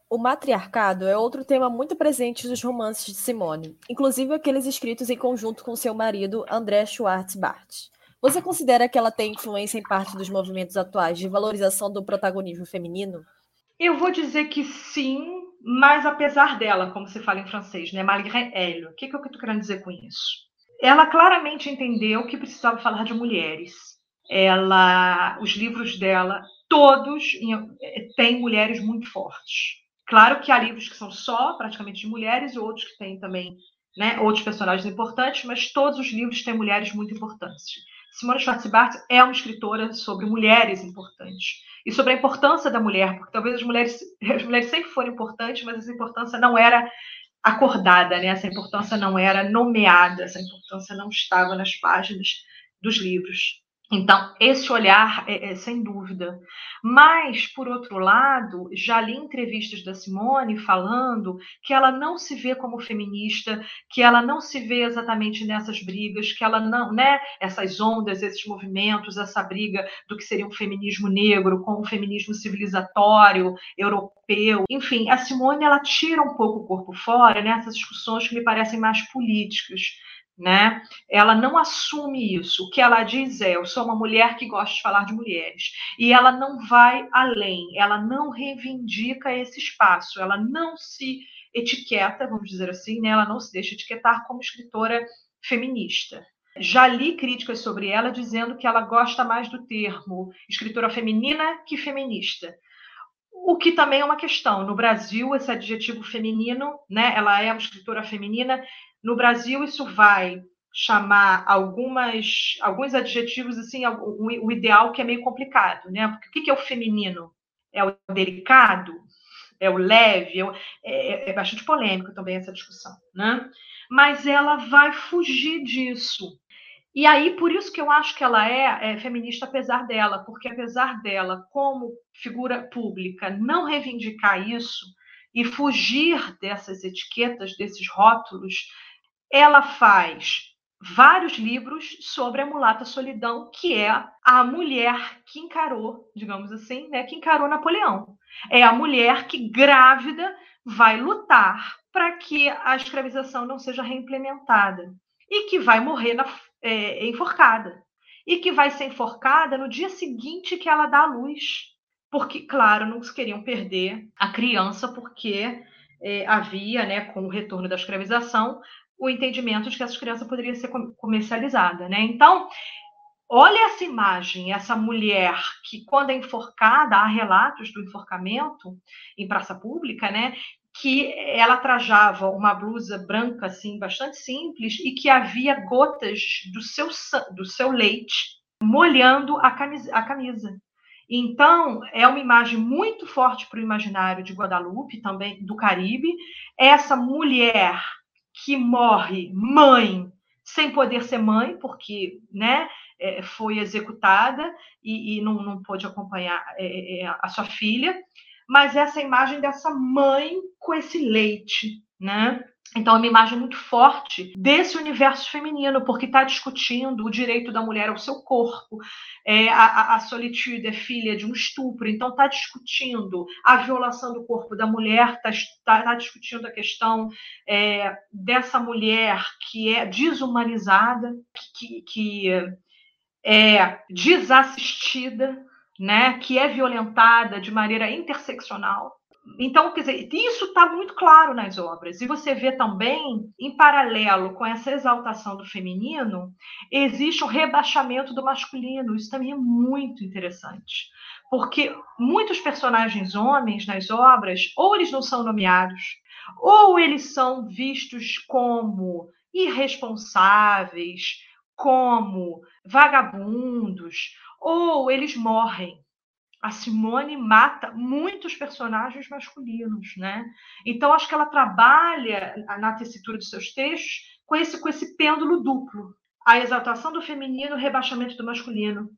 O matriarcado é outro tema muito presente nos romances de Simone, inclusive aqueles escritos em conjunto com seu marido, André Schwartz Bart. Você considera que ela tem influência em parte dos movimentos atuais de valorização do protagonismo feminino? Eu vou dizer que sim, mas apesar dela, como se fala em francês, né? Malgré elle. O que, que eu estou querendo dizer com isso? Ela claramente entendeu que precisava falar de mulheres. Ela, os livros dela, todos têm mulheres muito fortes. Claro que há livros que são só praticamente de mulheres, e outros que têm também né, outros personagens importantes, mas todos os livros têm mulheres muito importantes. Simone Schwartzbart é uma escritora sobre mulheres importantes e sobre a importância da mulher, porque talvez as mulheres, as mulheres sempre foram importantes, mas essa importância não era acordada, né? essa importância não era nomeada, essa importância não estava nas páginas dos livros. Então, esse olhar é, é, sem dúvida. Mas, por outro lado, já li entrevistas da Simone falando que ela não se vê como feminista, que ela não se vê exatamente nessas brigas, que ela não, né, essas ondas, esses movimentos, essa briga do que seria um feminismo negro com um feminismo civilizatório, europeu. Enfim, a Simone ela tira um pouco o corpo fora nessas discussões que me parecem mais políticas né? Ela não assume isso. O que ela diz é: eu sou uma mulher que gosta de falar de mulheres. E ela não vai além, ela não reivindica esse espaço, ela não se etiqueta, vamos dizer assim, né? ela não se deixa etiquetar como escritora feminista. Já li críticas sobre ela dizendo que ela gosta mais do termo escritora feminina que feminista. O que também é uma questão. No Brasil, esse adjetivo feminino, né, ela é uma escritora feminina, no Brasil, isso vai chamar algumas, alguns adjetivos, assim, o, ideal que é meio complicado, né? Porque o que é o feminino? É o delicado? é o leve, é, é, é bastante polêmico também essa discussão, né? Mas ela vai fugir disso. E aí, por isso que eu acho que ela é, é, feminista, apesar dela, porque apesar dela, como figura pública, não reivindicar isso e fugir dessas etiquetas, desses rótulos, ela faz vários livros sobre a mulata solidão, que é a mulher que encarou, digamos assim, né, que encarou Napoleão. É a mulher que grávida vai lutar para que a escravização não seja reimplementada e que vai morrer na, é, enforcada e que vai ser enforcada no dia seguinte que ela dá à luz, porque claro não queriam perder a criança porque é, havia, né, com o retorno da escravização, o entendimento de que essa criança poderia ser comercializada, né? Então, olha essa imagem, essa mulher que, quando é enforcada, há relatos do enforcamento em praça pública, né? Que ela trajava uma blusa branca, assim, bastante simples, e que havia gotas do seu, do seu leite molhando a camisa. A camisa. Então, é uma imagem muito forte para o imaginário de Guadalupe, também do Caribe. Essa mulher que morre mãe sem poder ser mãe, porque né, é, foi executada e, e não, não pôde acompanhar é, é, a sua filha, mas essa imagem dessa mãe com esse leite, né? Então, é uma imagem muito forte desse universo feminino, porque está discutindo o direito da mulher ao seu corpo, é, a, a solitude é filha de um estupro, então está discutindo a violação do corpo da mulher, está tá, tá discutindo a questão é, dessa mulher que é desumanizada, que, que é desassistida, né, que é violentada de maneira interseccional. Então, quer dizer, isso está muito claro nas obras. E você vê também, em paralelo com essa exaltação do feminino, existe um rebaixamento do masculino. Isso também é muito interessante. Porque muitos personagens homens nas obras, ou eles não são nomeados, ou eles são vistos como irresponsáveis, como vagabundos, ou eles morrem a Simone mata muitos personagens masculinos, né? Então acho que ela trabalha na tessitura dos seus textos com esse com esse pêndulo duplo, a exaltação do feminino, o rebaixamento do masculino.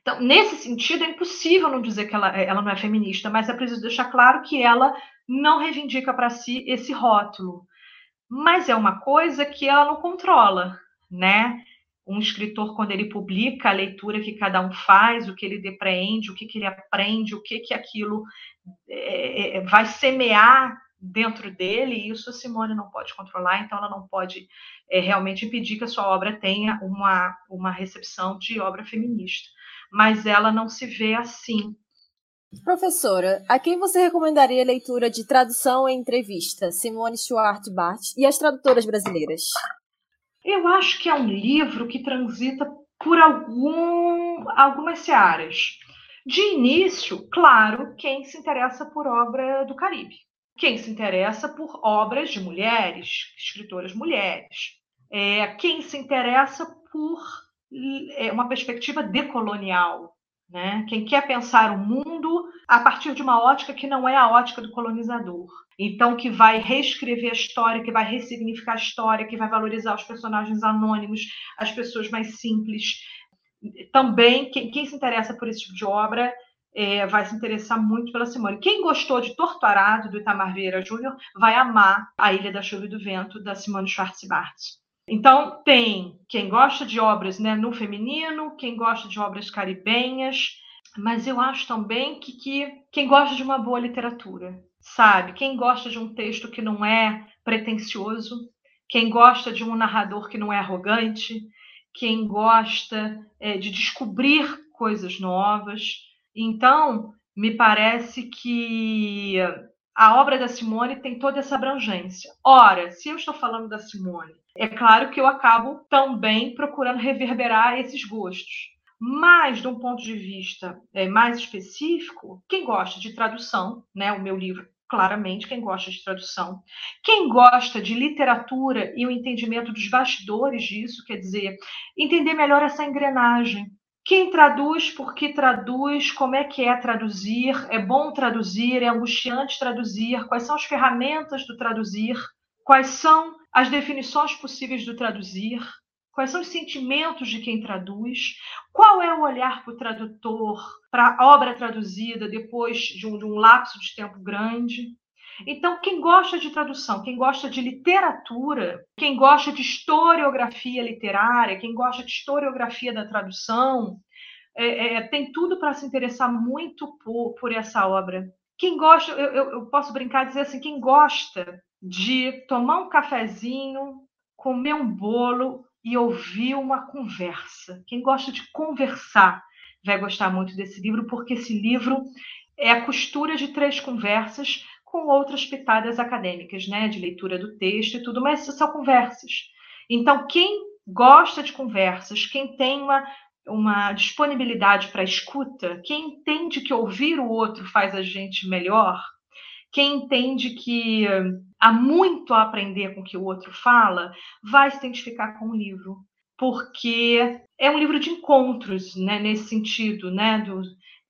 Então, nesse sentido, é impossível não dizer que ela, ela não é feminista, mas é preciso deixar claro que ela não reivindica para si esse rótulo. Mas é uma coisa que ela não controla, né? Um escritor, quando ele publica a leitura que cada um faz, o que ele depreende, o que, que ele aprende, o que, que aquilo é, é, vai semear dentro dele, e isso a Simone não pode controlar, então ela não pode é, realmente impedir que a sua obra tenha uma, uma recepção de obra feminista. Mas ela não se vê assim. Professora, a quem você recomendaria a leitura de tradução e entrevista? Simone Stuart Bart e as tradutoras brasileiras? Eu acho que é um livro que transita por algum, algumas searas. De início, claro, quem se interessa por obra do Caribe, quem se interessa por obras de mulheres, escritoras mulheres, é, quem se interessa por é, uma perspectiva decolonial, né? Quem quer pensar o mundo a partir de uma ótica que não é a ótica do colonizador. Então, que vai reescrever a história, que vai ressignificar a história, que vai valorizar os personagens anônimos, as pessoas mais simples. Também, quem, quem se interessa por esse tipo de obra é, vai se interessar muito pela Simone. Quem gostou de Torturado, do Itamar Vieira Júnior, vai amar A Ilha da Chuva e do Vento, da Simone Schwartz-Bart. Então, tem quem gosta de obras né, no feminino, quem gosta de obras caribenhas, mas eu acho também que, que quem gosta de uma boa literatura, sabe? Quem gosta de um texto que não é pretensioso, quem gosta de um narrador que não é arrogante, quem gosta é, de descobrir coisas novas. Então, me parece que a obra da Simone tem toda essa abrangência. Ora, se eu estou falando da Simone, é claro que eu acabo também procurando reverberar esses gostos. Mas, de um ponto de vista é, mais específico, quem gosta de tradução, né, o meu livro, claramente, quem gosta de tradução, quem gosta de literatura e o entendimento dos bastidores disso, quer dizer, entender melhor essa engrenagem, Quem traduz, por que traduz, como é que é traduzir, é bom traduzir, é angustiante traduzir, quais são as ferramentas do traduzir, quais são as definições possíveis do traduzir, quais são os sentimentos de quem traduz, qual é o olhar para o tradutor, para a obra traduzida depois de um, de um lapso de tempo grande. Então, quem gosta de tradução, quem gosta de literatura, quem gosta de historiografia literária, quem gosta de historiografia da tradução, é, é, tem tudo para se interessar muito por, por essa obra. Quem gosta, eu, eu, eu posso brincar e dizer assim, quem gosta de tomar um cafezinho, comer um bolo e ouvir uma conversa. Quem gosta de conversar vai gostar muito desse livro, porque esse livro é a costura de três conversas com outras pitadas acadêmicas, né, de leitura do texto e tudo, mas são conversas. Então, quem gosta de conversas, quem tem uma, uma disponibilidade para escuta, quem entende que ouvir o outro faz a gente melhor, quem entende que há muito a aprender com o que o outro fala, vai se identificar com o livro, porque é um livro de encontros, né, nesse sentido, né, do,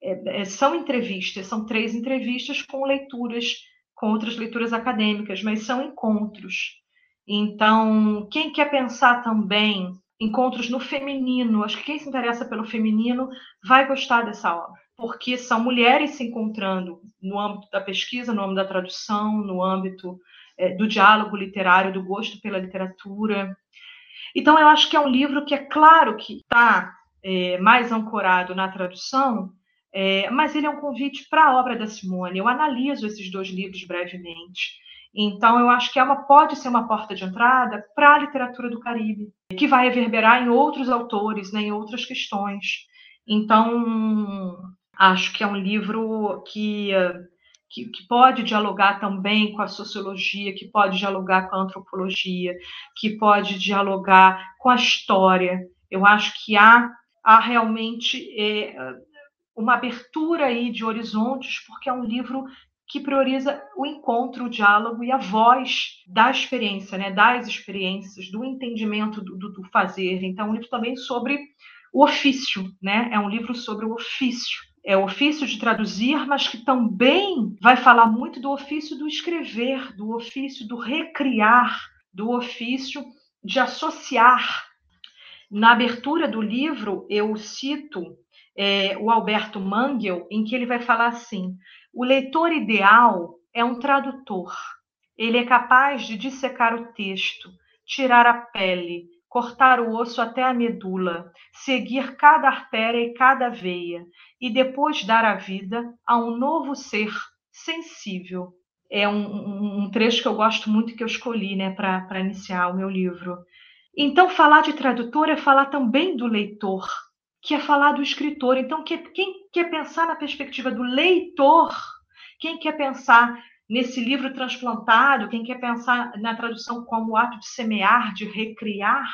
é, é, são entrevistas, são três entrevistas com leituras, com outras leituras acadêmicas, mas são encontros. Então, quem quer pensar também encontros no feminino, acho que quem se interessa pelo feminino vai gostar dessa obra porque são mulheres se encontrando no âmbito da pesquisa, no âmbito da tradução, no âmbito é, do diálogo literário, do gosto pela literatura. Então, eu acho que é um livro que é claro que está é, mais ancorado na tradução, é, mas ele é um convite para a obra da Simone. Eu analiso esses dois livros brevemente. Então, eu acho que é uma, pode ser uma porta de entrada para a literatura do Caribe, que vai reverberar em outros autores, né, em outras questões. Então, Acho que é um livro que, que, que, pode dialogar também com a sociologia, que pode dialogar com a antropologia, que pode dialogar com a história. Eu acho que há, há realmente é, uma abertura aí de horizontes, porque é um livro que prioriza o encontro, o diálogo e a voz da experiência, né, das experiências, do entendimento do, do, do fazer. Então, é um livro também sobre o ofício, né? É um livro sobre o ofício é o ofício de traduzir, mas que também vai falar muito do ofício do escrever, do ofício do recriar, do ofício de associar. Na abertura do livro, eu cito é, o Alberto Mangel, em que ele vai falar assim: o leitor ideal é um tradutor. Ele é capaz de dissecar o texto, tirar a pele, cortar o osso até a medula, seguir cada artéria e cada veia, e depois dar a vida a um novo ser sensível. É um, um trecho que eu gosto muito que eu escolhi né, para iniciar o meu livro. Então, falar de tradutor é falar também do leitor, que é falar do escritor. Então, quem quer pensar na perspectiva do leitor, quem quer pensar nesse livro transplantado, quem quer pensar na tradução como ato de semear, de recriar,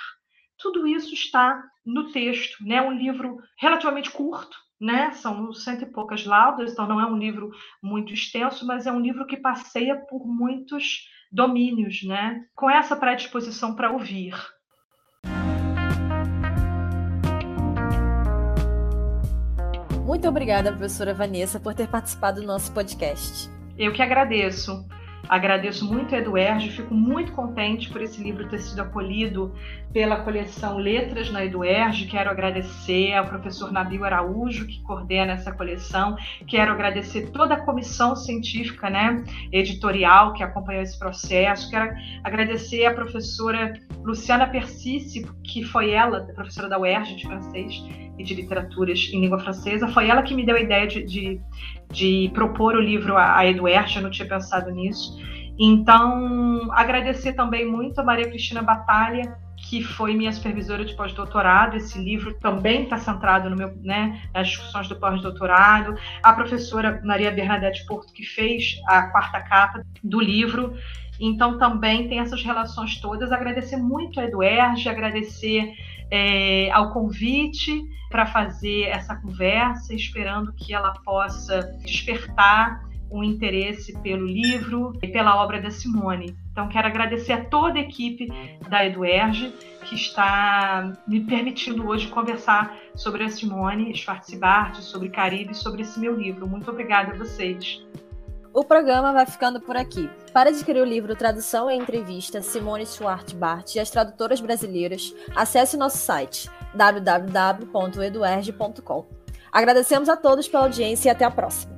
tudo isso está no texto. É né? um livro relativamente curto, né? São cento e poucas laudas, então não é um livro muito extenso, mas é um livro que passeia por muitos domínios, né? Com essa predisposição para ouvir. Muito obrigada, professora Vanessa, por ter participado do nosso podcast. Eu que agradeço. Agradeço muito a Eduerge, fico muito contente por esse livro ter sido acolhido pela coleção Letras na Eduerge. Quero agradecer ao professor Nabil Araújo, que coordena essa coleção. Quero agradecer toda a comissão científica, né, editorial, que acompanhou esse processo. Quero agradecer a professora Luciana Persice, que foi ela, professora da UERJ de francês e de literaturas em língua francesa. Foi ela que me deu a ideia de, de de propor o livro a, a Eduardo, eu não tinha pensado nisso. Então, agradecer também muito a Maria Cristina Batalha, que foi minha supervisora de pós-doutorado. Esse livro também está centrado no meu, né, nas discussões do pós-doutorado. A professora Maria Bernadette Porto, que fez a quarta capa do livro. Então, também tem essas relações todas. Agradecer muito a Eduerge, agradecer é, ao convite para fazer essa conversa, esperando que ela possa despertar um interesse pelo livro e pela obra da Simone, Então, quero agradecer a toda a equipe da Eduerge que está me permitindo hoje conversar sobre a Simone Schwarzbart, sobre Caribe, sobre esse meu livro. Muito obrigada a vocês. O programa vai ficando por aqui. Para adquirir o livro Tradução e Entrevista Simone Schwartz-Bart e as Tradutoras Brasileiras, acesse nosso site www.eduerge.com. Agradecemos a todos pela audiência e até a próxima.